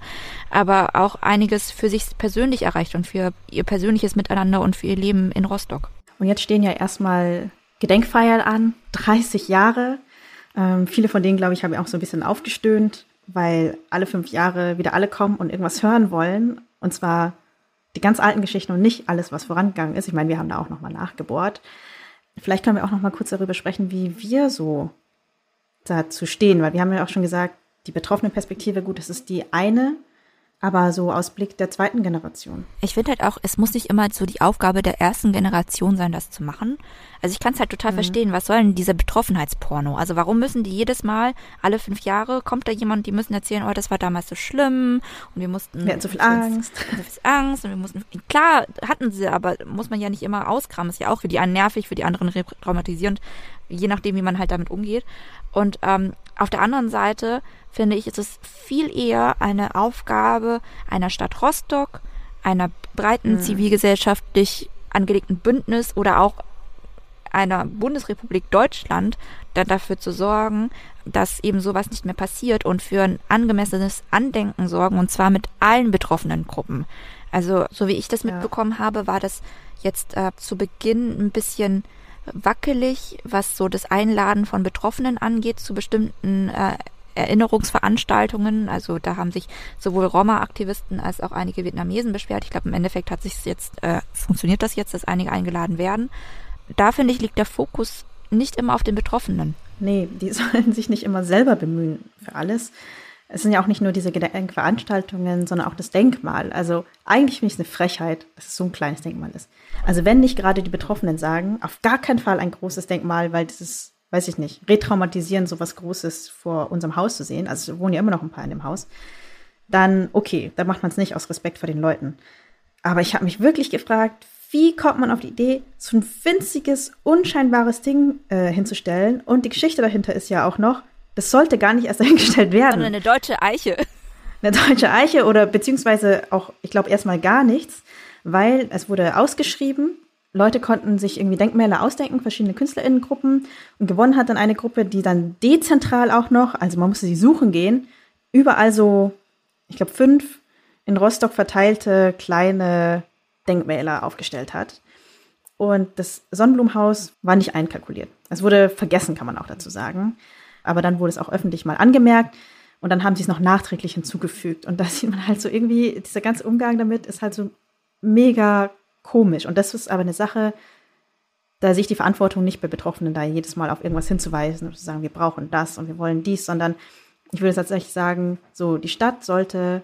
aber auch einiges für sich persönlich erreicht und für ihr persönliches Miteinander und für ihr Leben in Rostock. Und jetzt stehen ja erstmal Gedenkfeiern an, 30 Jahre. Ähm, viele von denen, glaube ich, haben ja auch so ein bisschen aufgestöhnt, weil alle fünf Jahre wieder alle kommen und irgendwas hören wollen. Und zwar die ganz alten Geschichten und nicht alles, was vorangegangen ist. Ich meine, wir haben da auch nochmal nachgebohrt. Vielleicht können wir auch noch mal kurz darüber sprechen, wie wir so dazu stehen, weil wir haben ja auch schon gesagt, die betroffene Perspektive, gut, das ist die eine, aber so aus Blick der zweiten Generation. Ich finde halt auch, es muss nicht immer so die Aufgabe der ersten Generation sein, das zu machen. Also ich kann es halt total mhm. verstehen, was soll denn dieser Betroffenheitsporno? Also warum müssen die jedes Mal, alle fünf Jahre, kommt da jemand, die müssen erzählen, oh, das war damals so schlimm und wir mussten... Wir hatten so viel Angst. So viel Angst und wir mussten... Klar, hatten sie, aber muss man ja nicht immer auskramen. Ist ja auch für die einen nervig, für die anderen traumatisierend, je nachdem, wie man halt damit umgeht. Und ähm, auf der anderen Seite finde ich, ist es viel eher eine Aufgabe einer Stadt Rostock, einer breiten mhm. zivilgesellschaftlich angelegten Bündnis oder auch einer Bundesrepublik Deutschland dann dafür zu sorgen, dass eben sowas nicht mehr passiert und für ein angemessenes Andenken sorgen und zwar mit allen betroffenen Gruppen. Also so wie ich das mitbekommen habe, war das jetzt äh, zu Beginn ein bisschen wackelig, was so das Einladen von Betroffenen angeht zu bestimmten äh, Erinnerungsveranstaltungen. Also da haben sich sowohl Roma-Aktivisten als auch einige Vietnamesen beschwert. Ich glaube, im Endeffekt hat sich jetzt, äh, funktioniert das jetzt, dass einige eingeladen werden. Da finde ich, liegt der Fokus nicht immer auf den Betroffenen. Nee, die sollen sich nicht immer selber bemühen für alles. Es sind ja auch nicht nur diese Gedenkveranstaltungen, sondern auch das Denkmal. Also eigentlich finde ich es eine Frechheit, dass es so ein kleines Denkmal ist. Also wenn nicht gerade die Betroffenen sagen, auf gar keinen Fall ein großes Denkmal, weil das ist, weiß ich nicht, retraumatisieren, so was Großes vor unserem Haus zu sehen. Also wohnen ja immer noch ein paar in dem Haus. Dann okay, dann macht man es nicht aus Respekt vor den Leuten. Aber ich habe mich wirklich gefragt, wie kommt man auf die Idee, so ein winziges, unscheinbares Ding äh, hinzustellen? Und die Geschichte dahinter ist ja auch noch, das sollte gar nicht erst dahingestellt werden. Sondern eine deutsche Eiche. Eine deutsche Eiche oder beziehungsweise auch, ich glaube, erstmal gar nichts, weil es wurde ausgeschrieben. Leute konnten sich irgendwie Denkmäler ausdenken, verschiedene KünstlerInnengruppen. Und gewonnen hat dann eine Gruppe, die dann dezentral auch noch, also man musste sie suchen gehen, überall so, ich glaube, fünf in Rostock verteilte kleine Denkmäler aufgestellt hat. Und das Sonnenblumenhaus war nicht einkalkuliert. Es wurde vergessen, kann man auch dazu sagen. Aber dann wurde es auch öffentlich mal angemerkt und dann haben sie es noch nachträglich hinzugefügt. Und da sieht man halt so irgendwie, dieser ganze Umgang damit ist halt so mega komisch. Und das ist aber eine Sache, da sehe ich die Verantwortung nicht bei Betroffenen, da jedes Mal auf irgendwas hinzuweisen und zu sagen, wir brauchen das und wir wollen dies, sondern ich würde tatsächlich sagen, so die Stadt sollte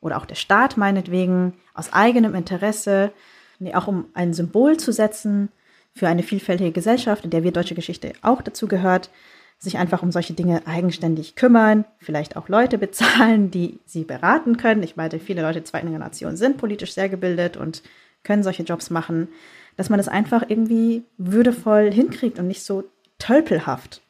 oder auch der Staat meinetwegen aus eigenem Interesse, auch um ein Symbol zu setzen für eine vielfältige Gesellschaft, in der wir deutsche Geschichte auch dazu gehört, sich einfach um solche Dinge eigenständig kümmern, vielleicht auch Leute bezahlen, die sie beraten können. Ich meine, viele Leute zweiter Generation sind politisch sehr gebildet und können solche Jobs machen, dass man das einfach irgendwie würdevoll hinkriegt und nicht so tölpelhaft.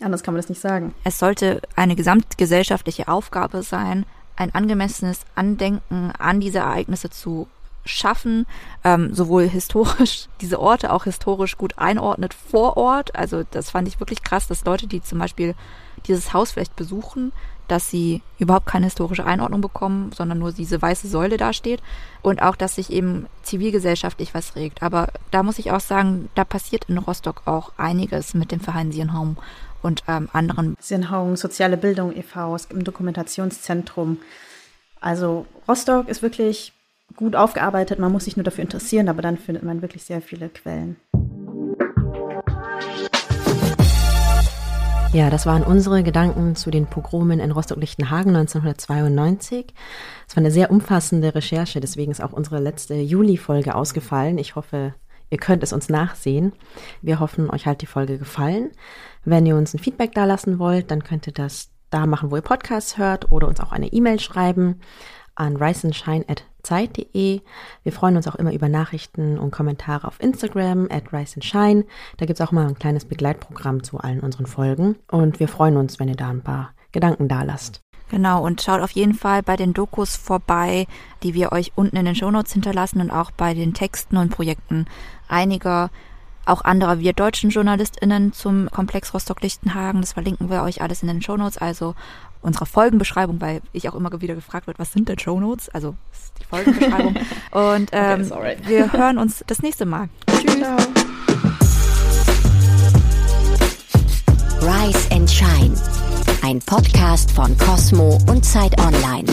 Anders kann man das nicht sagen. Es sollte eine gesamtgesellschaftliche Aufgabe sein, ein angemessenes Andenken an diese Ereignisse zu schaffen, ähm, sowohl historisch, diese Orte auch historisch gut einordnet vor Ort. Also das fand ich wirklich krass, dass Leute, die zum Beispiel dieses Haus vielleicht besuchen, dass sie überhaupt keine historische Einordnung bekommen, sondern nur diese weiße Säule dasteht und auch, dass sich eben zivilgesellschaftlich was regt. Aber da muss ich auch sagen, da passiert in Rostock auch einiges mit dem Verein Sienhaum und ähm, anderen. Sienhaum, Soziale Bildung e.V., es gibt ein Dokumentationszentrum. Also Rostock ist wirklich gut aufgearbeitet, man muss sich nur dafür interessieren, aber dann findet man wirklich sehr viele Quellen. Ja, das waren unsere Gedanken zu den Pogromen in Rostock-Lichtenhagen 1992. Es war eine sehr umfassende Recherche, deswegen ist auch unsere letzte Juli-Folge ausgefallen. Ich hoffe, ihr könnt es uns nachsehen. Wir hoffen, euch hat die Folge gefallen. Wenn ihr uns ein Feedback dalassen wollt, dann könnt ihr das da machen, wo ihr Podcasts hört oder uns auch eine E-Mail schreiben an riceandshine.zeit.de. Wir freuen uns auch immer über Nachrichten und Kommentare auf Instagram at riceandshine. Da gibt's auch mal ein kleines Begleitprogramm zu allen unseren Folgen. Und wir freuen uns, wenn ihr da ein paar Gedanken da lasst. Genau, und schaut auf jeden Fall bei den Dokus vorbei, die wir euch unten in den Shownotes hinterlassen und auch bei den Texten und Projekten einiger, auch anderer wir deutschen JournalistInnen zum Komplex Rostock-Lichtenhagen. Das verlinken wir euch alles in den Shownotes, also unserer Folgenbeschreibung, weil ich auch immer wieder gefragt wird, was sind denn Show Notes? Also die Folgenbeschreibung. Und ähm, okay, wir hören uns das nächste Mal. Tschüss. Ciao. Rise and Shine, ein Podcast von Cosmo und Zeit Online.